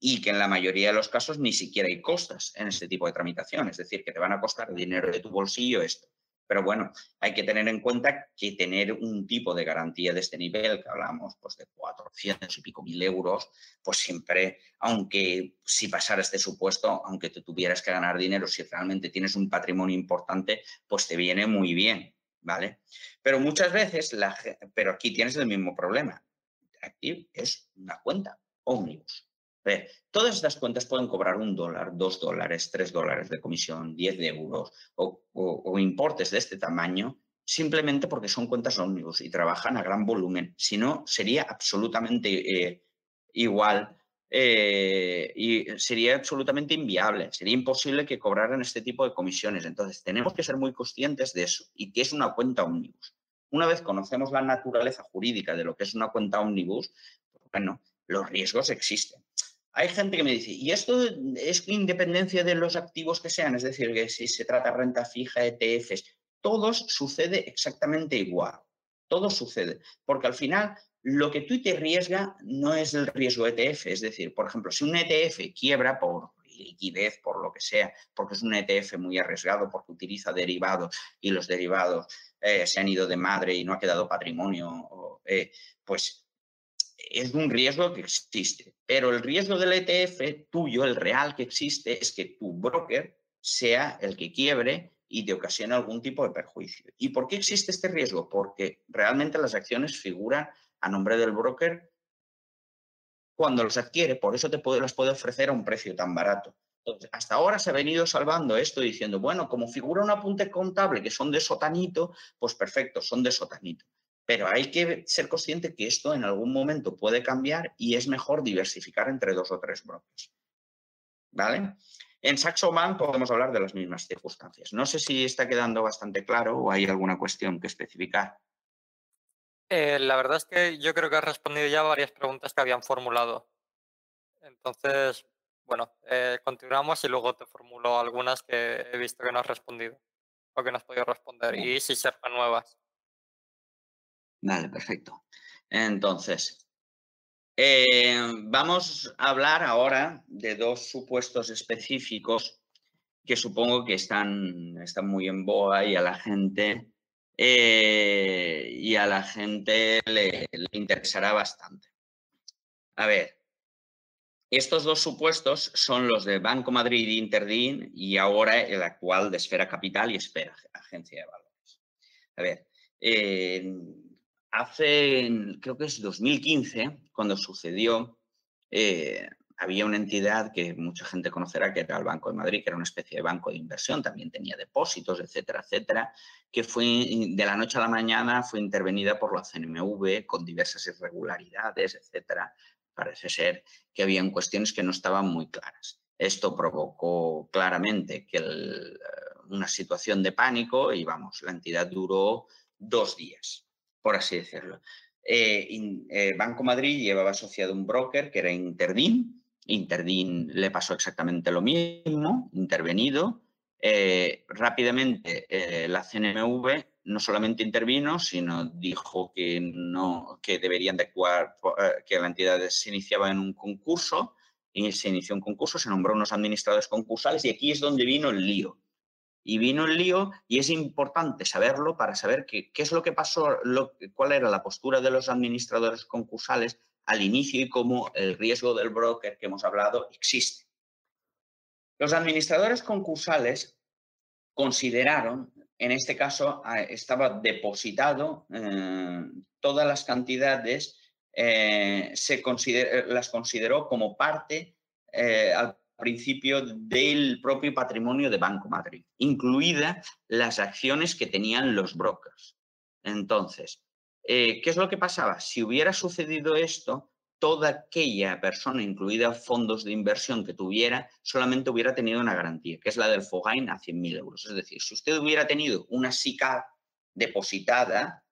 y que en la mayoría de los casos ni siquiera hay costas en este tipo de tramitación, es decir, que te van a costar dinero de tu bolsillo esto. Pero bueno, hay que tener en cuenta que tener un tipo de garantía de este nivel, que hablamos pues, de 400 y pico mil euros, pues siempre, aunque si pasara este supuesto, aunque te tuvieras que ganar dinero, si realmente tienes un patrimonio importante, pues te viene muy bien, ¿vale? Pero muchas veces, la, pero aquí tienes el mismo problema. Active es una cuenta ómnibus todas estas cuentas pueden cobrar un dólar, dos dólares, tres dólares de comisión, diez de euros o, importes de este tamaño simplemente porque son cuentas ómnibus y trabajan a gran volumen. Si no, sería absolutamente eh, igual eh, y sería absolutamente inviable. Sería imposible que cobraran este tipo de comisiones. Entonces, tenemos que ser muy conscientes de eso y que es una cuenta ómnibus. Una vez conocemos la naturaleza jurídica de lo que es una cuenta ómnibus, bueno, los riesgos existen hay gente que me dice, ¿y esto es independencia de los activos que sean? Es decir, que si se trata de renta fija, ETFs, todos sucede exactamente igual. Todo sucede. Porque al final lo que tú te arriesga no es el riesgo ETF. Es decir, por ejemplo, si un ETF quiebra por liquidez, por lo que sea, porque es un ETF muy arriesgado, porque utiliza derivados y los derivados eh, se han ido de madre y no ha quedado patrimonio, eh, pues es un riesgo que existe, pero el riesgo del ETF tuyo, el real que existe, es que tu broker sea el que quiebre y te ocasione algún tipo de perjuicio. ¿Y por qué existe este riesgo? Porque realmente las acciones figuran a nombre del broker cuando los adquiere, por eso te las puede ofrecer a un precio tan barato. Hasta ahora se ha venido salvando esto diciendo, bueno, como figura un apunte contable que son de sotanito, pues perfecto, son de sotanito. Pero hay que ser consciente que esto en algún momento puede cambiar y es mejor diversificar entre dos o tres brokers. ¿Vale? En Saxo Bank podemos hablar de las mismas circunstancias. No sé si está quedando bastante claro o hay alguna cuestión que especificar. Eh, la verdad es que yo creo que has respondido ya varias preguntas que habían formulado. Entonces, bueno, eh, continuamos y luego te formulo algunas que he visto que no has respondido o que no has podido responder y si serán nuevas. Vale, perfecto. Entonces, eh, vamos a hablar ahora de dos supuestos específicos que supongo que están, están muy en boga y a la gente, eh, y a la gente le, interesará bastante. A ver, estos dos supuestos son los de Banco Madrid e Interdin y ahora el actual de Esfera Capital y Esfera Agencia de Valores. A ver, eh, hace, creo que es 2015, cuando sucedió, eh, había una entidad que mucha gente conocerá, que era el Banco de Madrid, que era una especie de banco de inversión, también tenía depósitos, etcétera, etcétera, que fue de la noche a la mañana fue intervenida por la CNMV con diversas irregularidades, etcétera. Parece ser que habían cuestiones que no estaban muy claras. Esto provocó claramente que una situación de pánico y vamos, la entidad duró dos días por así decirlo. Eh, eh, Banco Madrid llevaba asociado un broker que era Interdin. Interdin le pasó exactamente lo mismo, intervenido. Eh, rápidamente la CNMV no solamente intervino, sino dijo que, no, que deberían de actuar, que la entidad se iniciaba en un concurso, y se inició un concurso, se nombró unos administradores concursales y aquí es donde vino el lío y vino el lío y es importante saberlo para saber qué, es lo que pasó, cuál era la postura de los administradores concursales al inicio y cómo el riesgo del broker que hemos hablado existe. Los administradores concursales consideraron, en este caso estaba depositado eh, todas las cantidades, eh, se las consideró como parte eh, principio del propio patrimonio de Banco Madrid, incluidas las acciones que tenían los brokers. Entonces, eh, ¿qué es lo que pasaba? Si hubiera sucedido esto, toda aquella persona, incluida fondos de inversión que tuviera, solamente hubiera tenido una garantía, que es la del Fogain a 100.000 euros. Es decir, si usted hubiera tenido una SICAP depositada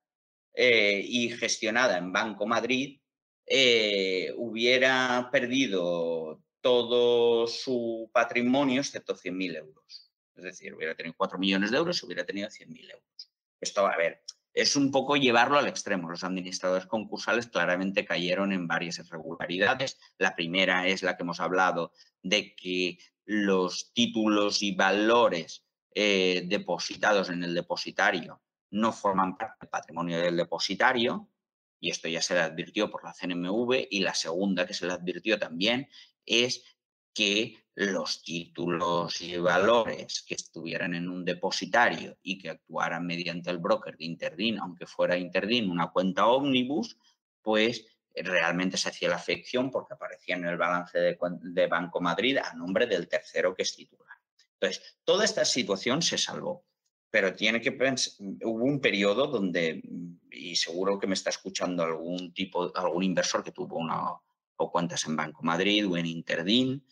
eh, y gestionada en Banco Madrid, eh, hubiera perdido todo su patrimonio excepto 100.000 euros. Es decir, hubiera tenido 4 millones de euros hubiera tenido 100.000 euros. Esto, a ver, es un poco llevarlo al extremo. Los administradores concursales claramente cayeron en varias irregularidades. La primera es la que hemos hablado de que los títulos y valores eh, depositados en el depositario no forman parte del patrimonio del depositario, y esto ya se le advirtió por la CNMV, y la segunda que se le advirtió también es que los títulos y valores que estuvieran en un depositario y que actuaran mediante el broker de Interdin, aunque fuera Interdin una cuenta ómnibus, pues eh, realmente se hacía la afección porque aparecía en el balance de, Banco Madrid a nombre del tercero que es titular. Entonces, toda esta situación se salvó, pero tiene que pensar, hubo un periodo donde, y seguro que me está escuchando algún tipo, algún inversor que tuvo una o cuentas en Banco Madrid o en Interdin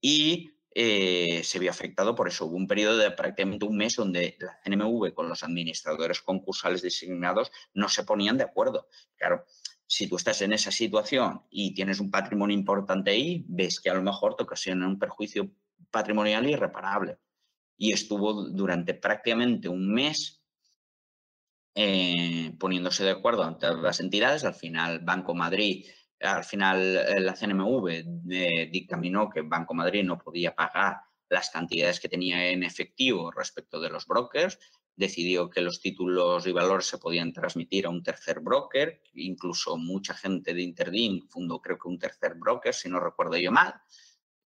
y eh, se vio afectado por eso. Hubo un periodo de prácticamente un mes donde la CNMV con los administradores concursales designados no se ponían de acuerdo. Claro, si tú estás en esa situación y tienes un patrimonio importante ahí, ves que a lo mejor te ocasiona un perjuicio patrimonial irreparable. Y estuvo durante prácticamente un mes eh, poniéndose de acuerdo ante las entidades. Al final, Banco Madrid al final eh, la CNMV dictaminó que Banco Madrid no podía pagar las cantidades que tenía en efectivo respecto de los brokers, decidió que los títulos y valores se podían transmitir a un tercer broker, incluso mucha gente de Interdin fundó creo que un tercer broker, si no recuerdo yo mal,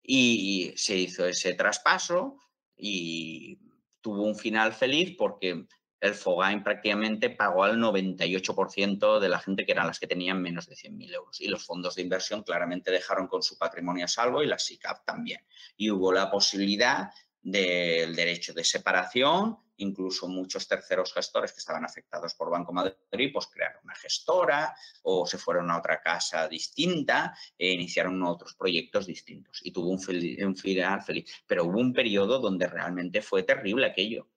y se hizo ese traspaso y tuvo un final feliz porque el Fogain prácticamente pagó al 98% de la gente que eran las que tenían menos de 100.000 euros. Y los fondos de inversión claramente dejaron con su patrimonio a salvo y la SICAP también. Y hubo la posibilidad del derecho de separación, incluso muchos terceros gestores que estaban afectados por Banco Madrid, pues crearon una gestora o se fueron a otra casa distinta e iniciaron otros proyectos distintos. Y tuvo un, un final feliz. Pero hubo un periodo donde realmente fue terrible aquello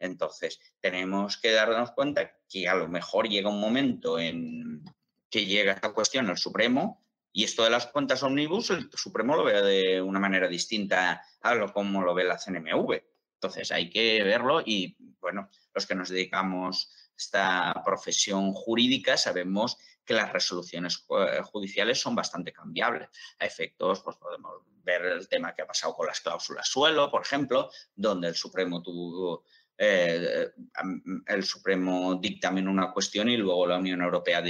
entonces, tenemos que darnos cuenta que a lo mejor llega un momento en que llega esta cuestión al Supremo y esto de las cuentas omnibus, el Supremo lo ve de una manera distinta a lo como lo ve la CNMV. Entonces, hay que verlo y, bueno, los que nos dedicamos a esta profesión jurídica sabemos que las resoluciones eh, judiciales son bastante cambiables. A efectos, pues podemos ver el tema que ha pasado con las cláusulas suelo, por ejemplo, donde el Supremo tuvo eh, el Supremo dictaminó una cuestión y luego la Unión Europea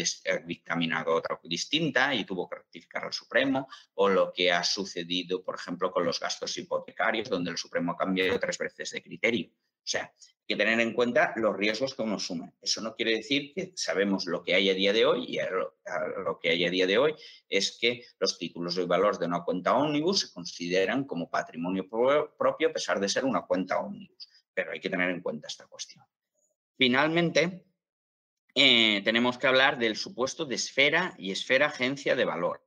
dictaminado otra distinta y tuvo que rectificar al Supremo, o lo que ha sucedido, por ejemplo, con los gastos hipotecarios, donde el Supremo ha cambiado tres veces de criterio. O sea, hay que tener en cuenta los riesgos que uno asume. Eso no quiere decir que sabemos lo que hay a día de hoy y lo, que hay a día de hoy es que los títulos de valor de una cuenta ómnibus se consideran como patrimonio propio a pesar de ser una cuenta ómnibus pero hay que tener en cuenta esta cuestión. Finalmente, eh, tenemos que hablar del supuesto de esfera y esfera agencia de valor.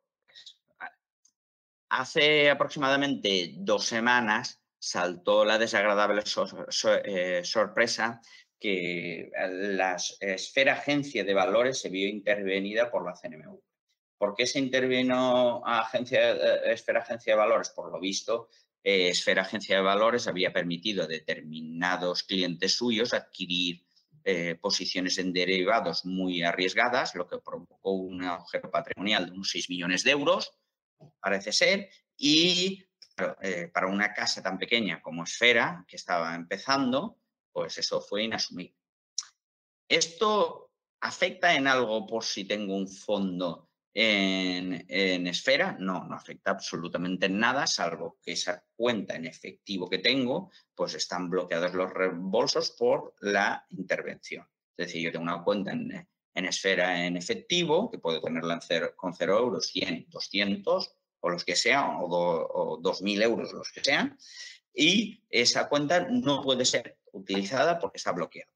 Hace aproximadamente dos semanas saltó la desagradable eh, sorpresa que la esfera agencia de valores se vio intervenida por la CNMV. ¿Por qué se intervino a eh, esfera agencia de valores? Por lo visto, eh, Esfera Agencia de Valores había permitido a determinados clientes suyos adquirir eh, posiciones en derivados muy arriesgadas, lo que provocó un agujero patrimonial de unos 6 millones de euros, parece ser, y eh, para una casa tan pequeña como Esfera, que estaba empezando, pues eso fue inasumible. ¿Esto afecta en algo por si tengo un fondo en, esfera, no, no afecta absolutamente en nada, salvo que esa cuenta en efectivo que tengo, pues están bloqueados los reembolsos por la intervención. Es decir, yo tengo una cuenta en, esfera en efectivo, que puedo tenerla con 0 euros, 100, 200 o los que sean, o, o 2.000 euros los que sean, y esa cuenta no puede ser utilizada porque está bloqueada.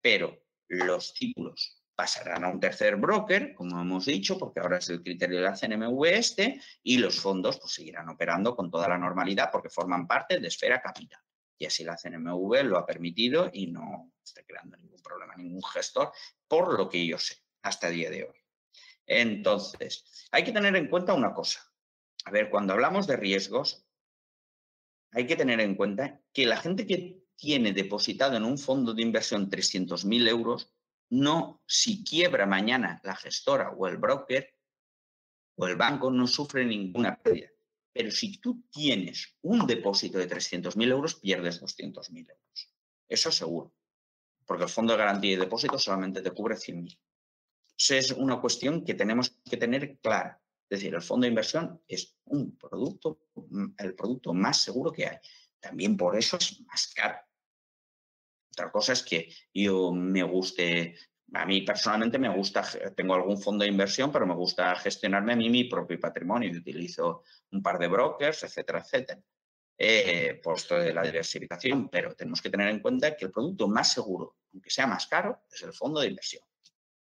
Pero los títulos pasarán a un tercer broker, como hemos dicho, porque ahora es el criterio de la CNMV este, y los fondos pues, seguirán operando con toda la normalidad porque forman parte de esfera capital. Y así la CNMV lo ha permitido y no está creando ningún problema, ningún gestor, por lo que yo sé, hasta el día de hoy. Entonces, hay que tener en cuenta una cosa. A ver, cuando hablamos de riesgos, hay que tener en cuenta que la gente que tiene depositado en un fondo de inversión 300.000 euros no, si quiebra mañana la gestora o el broker o el banco, no sufre ninguna pérdida. Pero si tú tienes un depósito de 300.000 euros, pierdes 200.000 euros. Eso seguro. Porque el fondo de garantía y depósito solamente te cubre 100.000. Eso es una cuestión que tenemos que tener clara. Es decir, el fondo de inversión es un producto, el producto más seguro que hay. También por eso es más caro. Otra cosa es que yo me guste, a mí personalmente me gusta, tengo algún fondo de inversión, pero me gusta gestionarme a mí mi propio patrimonio y utilizo un par de brokers, etcétera, etcétera. Eh, por esto de la diversificación, pero tenemos que tener en cuenta que el producto más seguro, aunque sea más caro, es el fondo de inversión.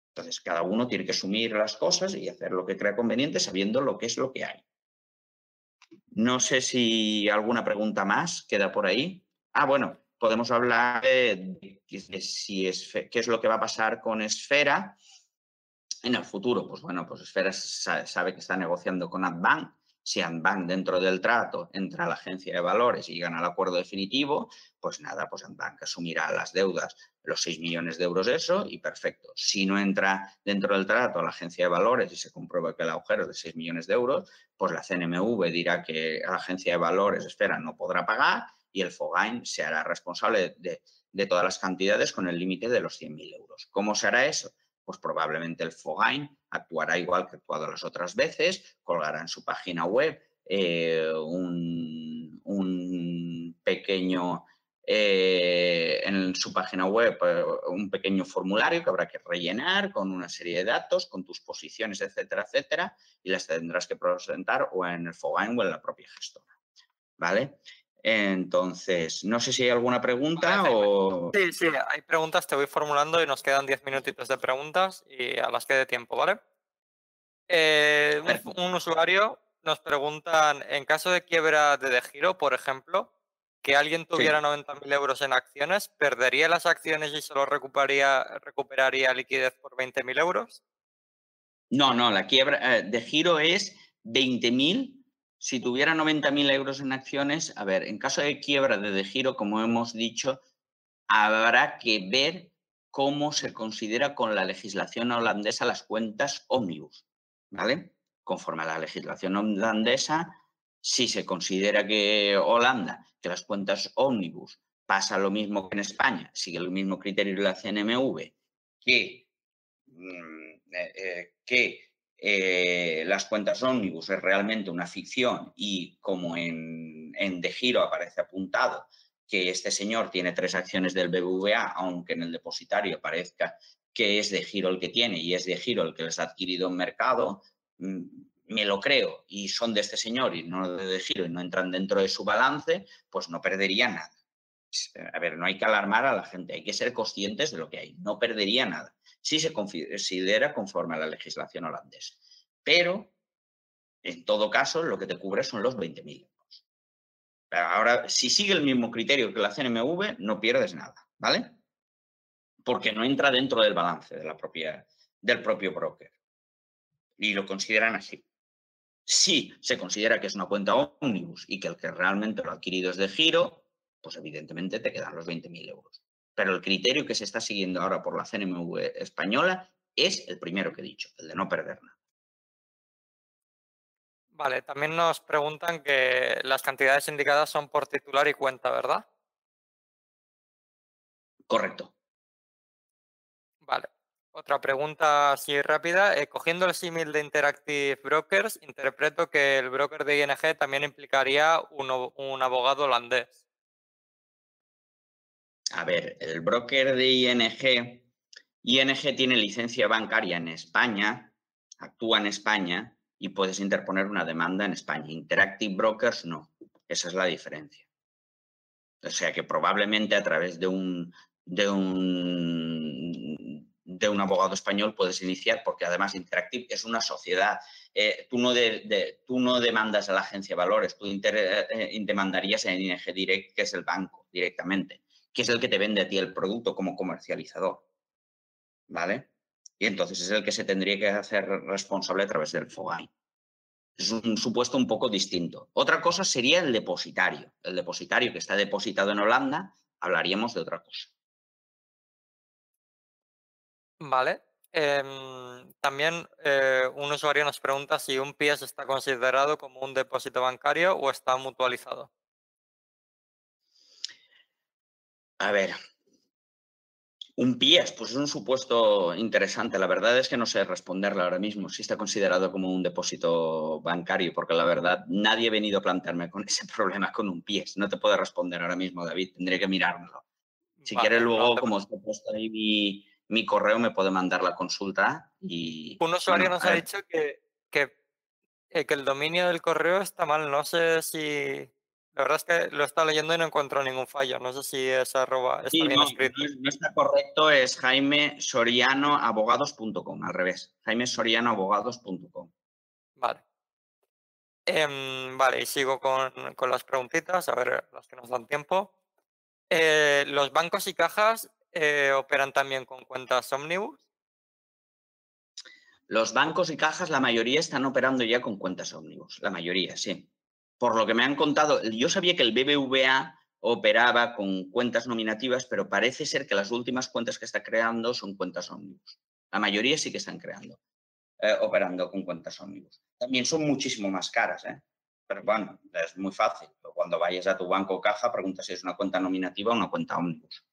Entonces, cada uno tiene que asumir las cosas y hacer lo que crea conveniente sabiendo lo que es lo que hay. No sé si alguna pregunta más queda por ahí. Ah, bueno, podemos hablar de, si es, qué es lo que va a pasar con Esfera en el futuro. Pues bueno, pues Esfera sabe que está negociando con Adbank. Si Adbank dentro del trato entra a la agencia de valores y gana el acuerdo definitivo, pues nada, pues Adbank asumirá las deudas, los 6 millones de euros eso y perfecto. Si no entra dentro del trato a la agencia de valores y se comprueba que el agujero es de 6 millones de euros, pues la CNMV dirá que la agencia de valores, Esfera, no podrá pagar y el Fogain se hará responsable de, todas las cantidades con el límite de los 100.000 euros. ¿Cómo se hará eso? Pues probablemente el Fogain actuará igual que ha actuado las otras veces, colgará en su página web eh, un, un, pequeño eh, en su página web eh, un pequeño formulario que habrá que rellenar con una serie de datos, con tus posiciones, etcétera, etcétera, y las tendrás que presentar o en el Fogain o en la propia gestora. ¿Vale? Entonces, no sé si hay alguna pregunta o... Sí, sí, hay preguntas, te voy formulando y nos quedan 10 minutitos de preguntas y a las que dé tiempo, ¿vale? Eh, un, usuario nos pregunta, en caso de quiebra de, giro, por ejemplo, que alguien tuviera 90.000 euros en acciones, ¿perdería las acciones y solo recuperaría, recuperaría liquidez por 20.000 euros? No, no, la quiebra eh, de giro es 20.000. Si tuviera 90.000 euros en acciones, a ver, en caso de quiebra de, giro, como hemos dicho, habrá que ver cómo se considera con la legislación holandesa las cuentas ómnibus, ¿vale? Conforme a la legislación holandesa, si se considera que Holanda, que las cuentas ómnibus pasa lo mismo que en España, sigue el mismo criterio de la CNMV, que, mm, eh, eh, que eh, las cuentas ómnibus es realmente una ficción y como en, en De Giro aparece apuntado que este señor tiene tres acciones del BBVA, aunque en el depositario parezca que es de giro el que tiene y es de giro el que les ha adquirido en mercado, mm, me lo creo y son de este señor y no de giro y no entran dentro de su balance, pues no perdería nada. A ver, no hay que alarmar a la gente, hay que ser conscientes de lo que hay. No perdería nada si se considera conforme a la legislación holandesa. Pero, en todo caso, lo que te cubre son los 20.000 euros. Ahora, si sigue el mismo criterio que la CNMV, no pierdes nada, ¿vale? Porque no entra dentro del balance de la propia, del propio broker. Y lo consideran así. Si se considera que es una cuenta ómnibus y que el que realmente lo ha adquirido es de giro, pues evidentemente te quedan los 20.000 euros. Pero el criterio que se está siguiendo ahora por la CNMV española es el primero que he dicho, el de no perder nada. Vale, también nos preguntan que las cantidades indicadas son por titular y cuenta, ¿verdad? Correcto. Vale. Otra pregunta así rápida. Eh, cogiendo el símil de Interactive Brokers, interpreto que el broker de ING también implicaría un, abogado holandés. A ver, el broker de ING, ING tiene licencia bancaria en España, actúa en España y puedes interponer una demanda en España. Interactive Brokers no. Esa es la diferencia. O sea que probablemente a través de un, de un de un abogado español puedes iniciar, porque además Interactive es una sociedad. Eh, tú, no tú no demandas a la agencia de valores, tú eh, eh, demandarías en ING Direct, que es el banco directamente, que es el que te vende a ti el producto como comercializador. ¿Vale? Y entonces es el que se tendría que hacer responsable a través del FOGAI. Es un supuesto un poco distinto. Otra cosa sería el depositario. El depositario que está depositado en Holanda, hablaríamos de otra cosa. Vale. Em, también eh, un usuario nos pregunta si un PIES está considerado como un depósito bancario o está mutualizado. A ver, un PIES, pues es un supuesto interesante. La verdad es que no sé responderle ahora mismo si está considerado como un depósito bancario, porque la verdad nadie ha venido a plantearme con [LAUGHS] ese problema con un PIES. No te puedo responder ahora mismo, David, tendré que mirármelo. Si quieres luego, como os he puesto ahí mi, mi correo me puede mandar la consulta y... Un usuario nos ha dicho que, que, eh, que, el dominio del correo está mal. No sé si... La verdad es que lo está leyendo y no encuentro ningún fallo. No sé si es arroba... Está bien escrito. No, está correcto, es jaime abogados.com, al revés. jaime abogados.com. Vale. Em, vale, y sigo con, con, las preguntitas, a ver las que nos dan tiempo. Eh, los bancos y cajas eh, operan también con cuentas Omnibus? Los bancos y cajas, la mayoría están operando ya con cuentas Omnibus, la mayoría, sí. Por lo que me han contado, yo sabía que el BBVA operaba con cuentas nominativas, pero parece ser que las últimas cuentas que está creando son cuentas Omnibus. La mayoría sí que están creando, eh, operando con cuentas Omnibus. También son muchísimo más caras, ¿eh? Pero bueno, es muy fácil. Cuando vayas a tu banco o caja, pregunta si es una cuenta nominativa o una cuenta Omnibus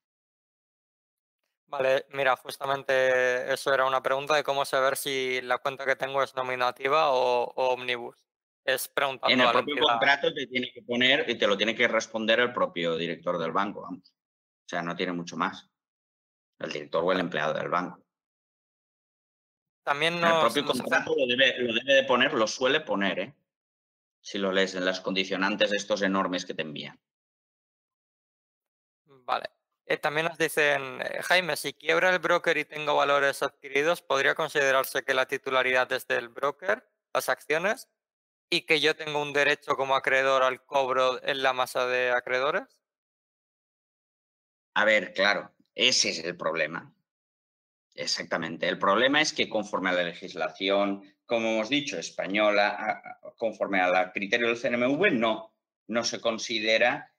Vale, mira, justamente eso era una pregunta de cómo saber si la cuenta que tengo es nominativa o, omnibus. Es preguntando En el propio contrato te tiene que poner y te lo tiene que responder el propio director del banco, vamos. O sea, no tiene mucho más. El director o el empleado del banco. También el propio contrato lo debe, lo debe de poner, lo suele poner, ¿eh? Si lo lees en las condicionantes estos enormes que te envían. Vale. Eh, también nos dicen, eh, Jaime, si quiebra el broker y tengo valores adquiridos, ¿podría considerarse que la titularidad es del broker, las acciones, y que yo tengo un derecho como acreedor al cobro en la masa de acreedores? A ver, claro, ese es el problema. Exactamente. El problema es que conforme a la legislación, como hemos dicho, española, conforme al criterio del CNMV, no, no se considera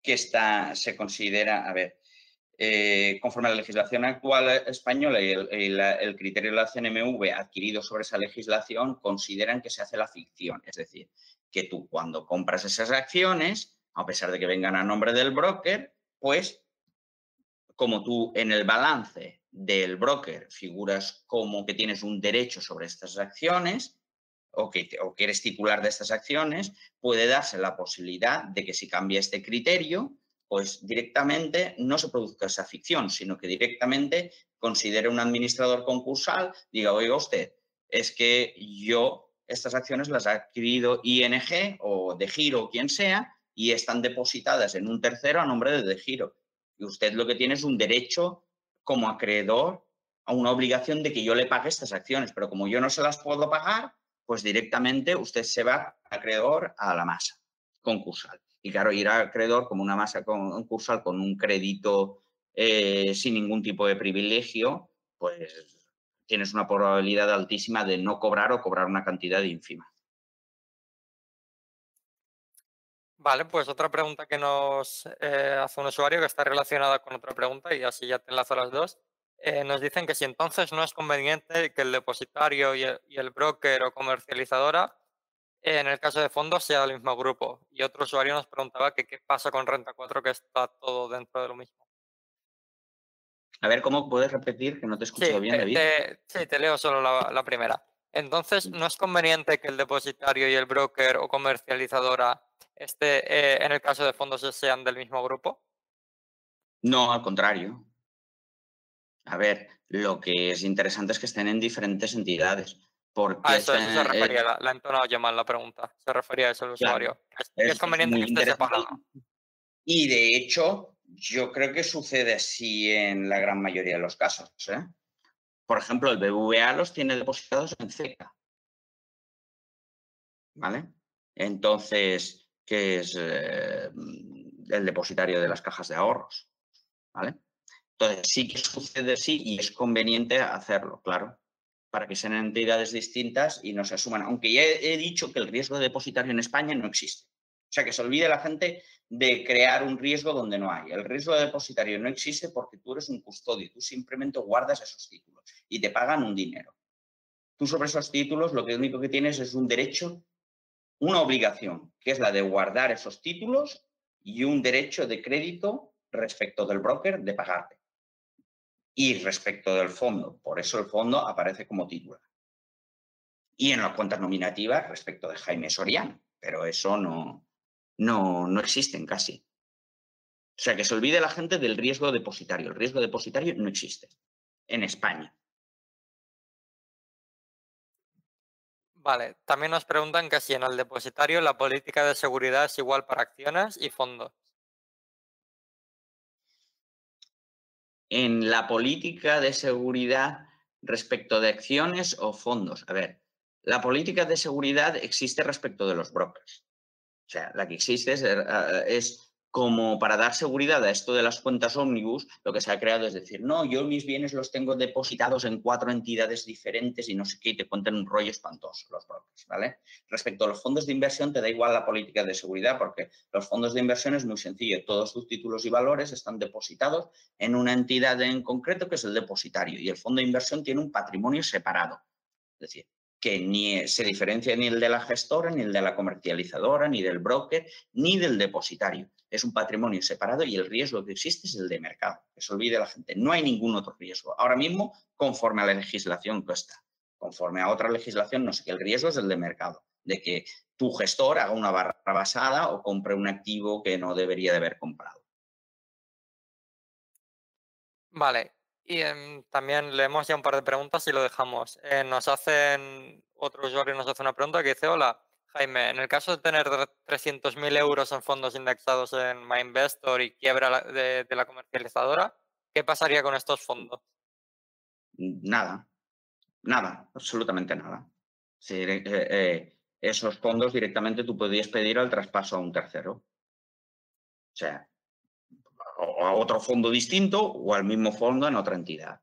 que está, se considera, a ver, eh, conforme a la legislación actual española y el, criterio de la CNMV adquirido sobre esa legislación, consideran que se hace la ficción. Es decir, que tú cuando compras esas acciones, a pesar de que vengan a nombre del broker, pues como tú en el balance del broker figuras como que tienes un derecho sobre estas acciones, o que, o que eres titular de estas acciones, puede darse la posibilidad de que si cambia este criterio, pues directamente no se produzca esa ficción, sino que directamente considere un administrador concursal, diga, oiga usted, es que yo estas acciones las ha adquirido ING o de Giro o quien sea y están depositadas en un tercero a nombre de de Giro. Y usted lo que tiene es un derecho como acreedor a una obligación de que yo le pague estas acciones, pero como yo no se las puedo pagar, pues directamente usted se va acreedor a la masa concursal. Y claro, ir a acreedor como una masa concursal con un crédito eh, sin ningún tipo de privilegio, pues tienes una probabilidad altísima de no cobrar o cobrar una cantidad ínfima. Vale, pues otra pregunta que nos eh, hace un usuario que está relacionada con otra pregunta y así ya te enlazo las dos. Eh, nos dicen que si entonces no es conveniente que el depositario y el, broker o comercializadora, en el caso de fondos, sea del mismo grupo. Y otro usuario nos preguntaba que qué pasa con Renta 4, que está todo dentro de lo mismo. A ver, ¿cómo puedes repetir? Que no te escucho bien, David. sí, te leo solo la, primera. Entonces, ¿no es conveniente que el depositario y el broker o comercializadora, esté, eh, en el caso de fondos, sean del mismo grupo? No, al contrario. A ver, lo que es interesante es que estén en diferentes entidades. Porque a eso, se refería, la, la entonado ya mal la pregunta. Se refería a eso el usuario. es, conveniente que esté separado. Y de hecho, yo creo que sucede así en la gran mayoría de los casos. ¿eh? Por ejemplo, el BBVA los tiene depositados en CECA. ¿Vale? Entonces, ¿qué es eh, el depositario de las cajas de ahorros. ¿Vale? Entonces, sí que sucede así y es conveniente hacerlo, claro, para que sean entidades distintas y no se asuman. Aunque ya he dicho que el riesgo de depositario en España no existe. O sea, que se olvide la gente de crear un riesgo donde no hay. El riesgo de depositario no existe porque tú eres un custodio, tú simplemente guardas esos títulos y te pagan un dinero. Tú sobre esos títulos lo único que tienes es un derecho, una obligación, que es la de guardar esos títulos y un derecho de crédito respecto del broker de pagarte y respecto del fondo. Por eso el fondo aparece como titular. Y en las cuentas nominativas respecto de Jaime Soriano, pero eso no, no, no existen casi. O sea, que se olvide la gente del riesgo depositario. El riesgo depositario no existe en España. Vale, también nos preguntan que si en el depositario la política de seguridad es igual para acciones y fondos. En la política de seguridad respecto de acciones o fondos. A ver, la política de seguridad existe respecto de los brokers. O sea, la que existe es, eh, como para dar seguridad a esto de las cuentas ómnibus, lo que se ha creado es decir, no, yo mis bienes los tengo depositados en cuatro entidades diferentes y no sé qué, y te cuentan un rollo espantoso los brokers, ¿vale? Respecto a los fondos de inversión, te da igual la política de seguridad, porque los fondos de inversión es muy sencillo, todos sus títulos y valores están depositados en una entidad en concreto que es el depositario, y el fondo de inversión tiene un patrimonio separado. Es decir, que ni se diferencia ni el de la gestora, ni el de la comercializadora, ni del broker, ni del depositario. Es un patrimonio separado y el riesgo que existe es el de mercado. Que se olvide la gente. No hay ningún otro riesgo. Ahora mismo, conforme a la legislación que está. Conforme a otra legislación, no sé qué, el riesgo es el de mercado. De que tu gestor haga una barra basada o compre un activo que no debería de haber comprado. Vale, y también leemos ya un par de preguntas y lo dejamos. Eh, nos hacen, otro usuario nos hace una pregunta que dice, hola, Jaime, en el caso de tener 300.000 euros en fondos indexados en MyInvestor y quiebra de, la comercializadora, ¿qué pasaría con estos fondos? Nada, nada, absolutamente nada. Eh, eh, esos fondos directamente tú podrías pedir al traspaso a un tercero. O sea, a otro fondo distinto o al mismo fondo en otra entidad.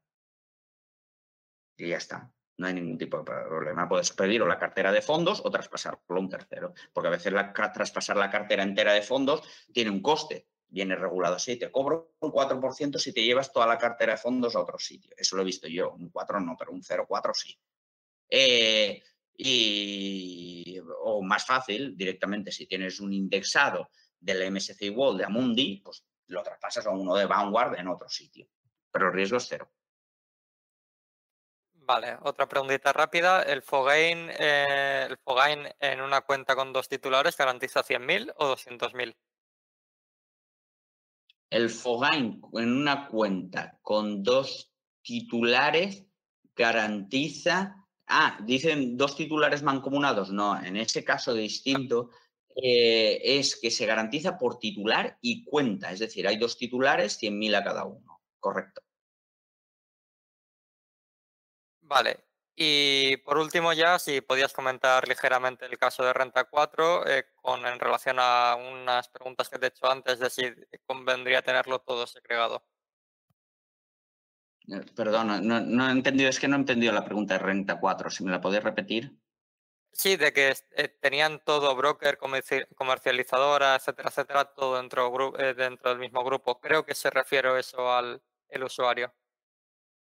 Y ya está. No hay ningún tipo de problema. Puedes pedir o la cartera de fondos o traspasarlo a un tercero. Porque a veces la, traspasar la cartera entera de fondos tiene un coste. Viene regulado así. Te cobro un 4% si te llevas toda la cartera de fondos a otro sitio. Eso lo he visto yo. Un 4 no, pero un 0,4 sí. Eh, y, o más fácil, directamente, si tienes un indexado del MSCI World de Amundi, pues lo traspasas a uno de Vanguard en otro sitio. Pero el riesgo es cero. Vale, otra preguntita rápida. ¿El Fogain, eh, el Fogain en una cuenta con dos titulares garantiza 100.000 o 200.000? El Fogain en una cuenta con dos titulares garantiza. Ah, dicen dos titulares mancomunados. No, en ese caso distinto eh, es que se garantiza por titular y cuenta, es decir, hay dos titulares, 100.000 a cada uno. Correcto. Vale. Y por último ya, si podías comentar ligeramente el caso de Renta 4 eh, con, en relación a unas preguntas que te he hecho antes de si convendría tenerlo todo segregado. Eh, perdón, no, no, he entendido, es que no he entendido la pregunta de Renta 4, si me la podéis repetir. Sí, de que eh, tenían todo broker, comercializadora, etcétera, etcétera, todo dentro, eh, dentro del mismo grupo. Creo que se refiere eso al el usuario.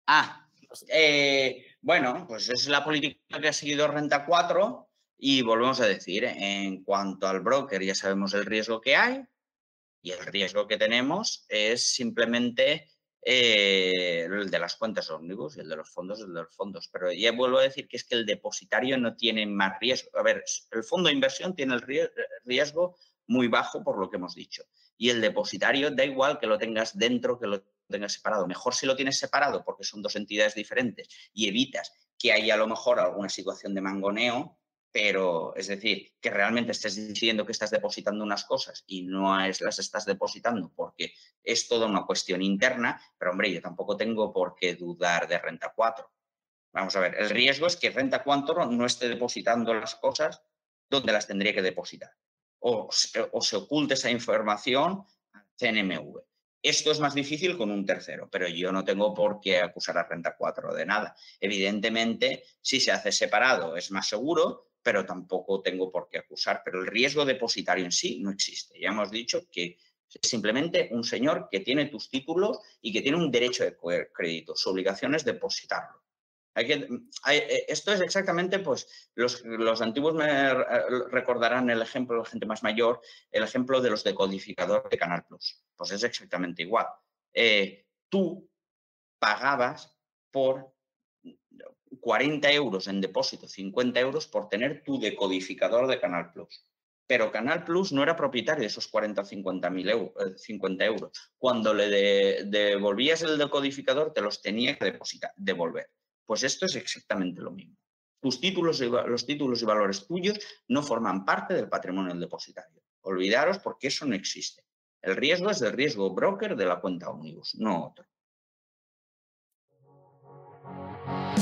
Ah, eh, bueno, pues es la política que ha seguido Renta 4 y volvemos a decir, en cuanto al broker ya sabemos el riesgo que hay y el riesgo que tenemos es simplemente eh, el de las cuentas ómnibus y el de los fondos, el de los fondos. Pero ya vuelvo a decir que es que el depositario no tiene más riesgo. A ver, el fondo de inversión tiene el riesgo muy bajo por lo que hemos dicho. Y el depositario da igual que lo tengas dentro, que lo tengas separado. Mejor si lo tienes separado porque son dos entidades diferentes y evitas que haya a lo mejor alguna situación de mangoneo pero es decir, que realmente estés diciendo que estás depositando unas cosas y no las estás depositando porque es toda una cuestión interna, pero hombre, yo tampoco tengo por qué dudar de Renta 4. Vamos a ver, el riesgo es que Renta 4 no esté depositando las cosas donde las tendría que depositar o, o se oculte esa información al CNMV. Esto es más difícil con un tercero, pero yo no tengo por qué acusar a Renta 4 de nada. Evidentemente, si se hace separado es más seguro, pero tampoco tengo por qué acusar. Pero el riesgo depositario en sí no existe. Ya hemos dicho que es simplemente un señor que tiene tus títulos y que tiene un derecho de crédito. Su obligación es depositarlo. Hay que, eh, esto es exactamente, pues, los, antiguos me eh, recordarán el ejemplo, la gente más mayor, el ejemplo de los decodificadores de Canal Plus. Pues es exactamente igual. Eh, tú pagabas por 40 euros en depósito, 50 euros por tener tu decodificador de Canal Plus. Pero Canal Plus no era propietario de esos 40 o 50, euros, 50 euros. Cuando le devolvías el decodificador, te los tenía que depositar, devolver. Pues esto es exactamente lo mismo. Tus títulos y, los títulos y valores tuyos no forman parte del patrimonio del depositario. Olvidaros porque eso no existe. El riesgo es el riesgo broker de la cuenta Omnibus, no otro.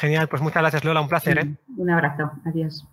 Genial, pues muchas gracias Lola, un placer. ¿eh? Un abrazo, adiós.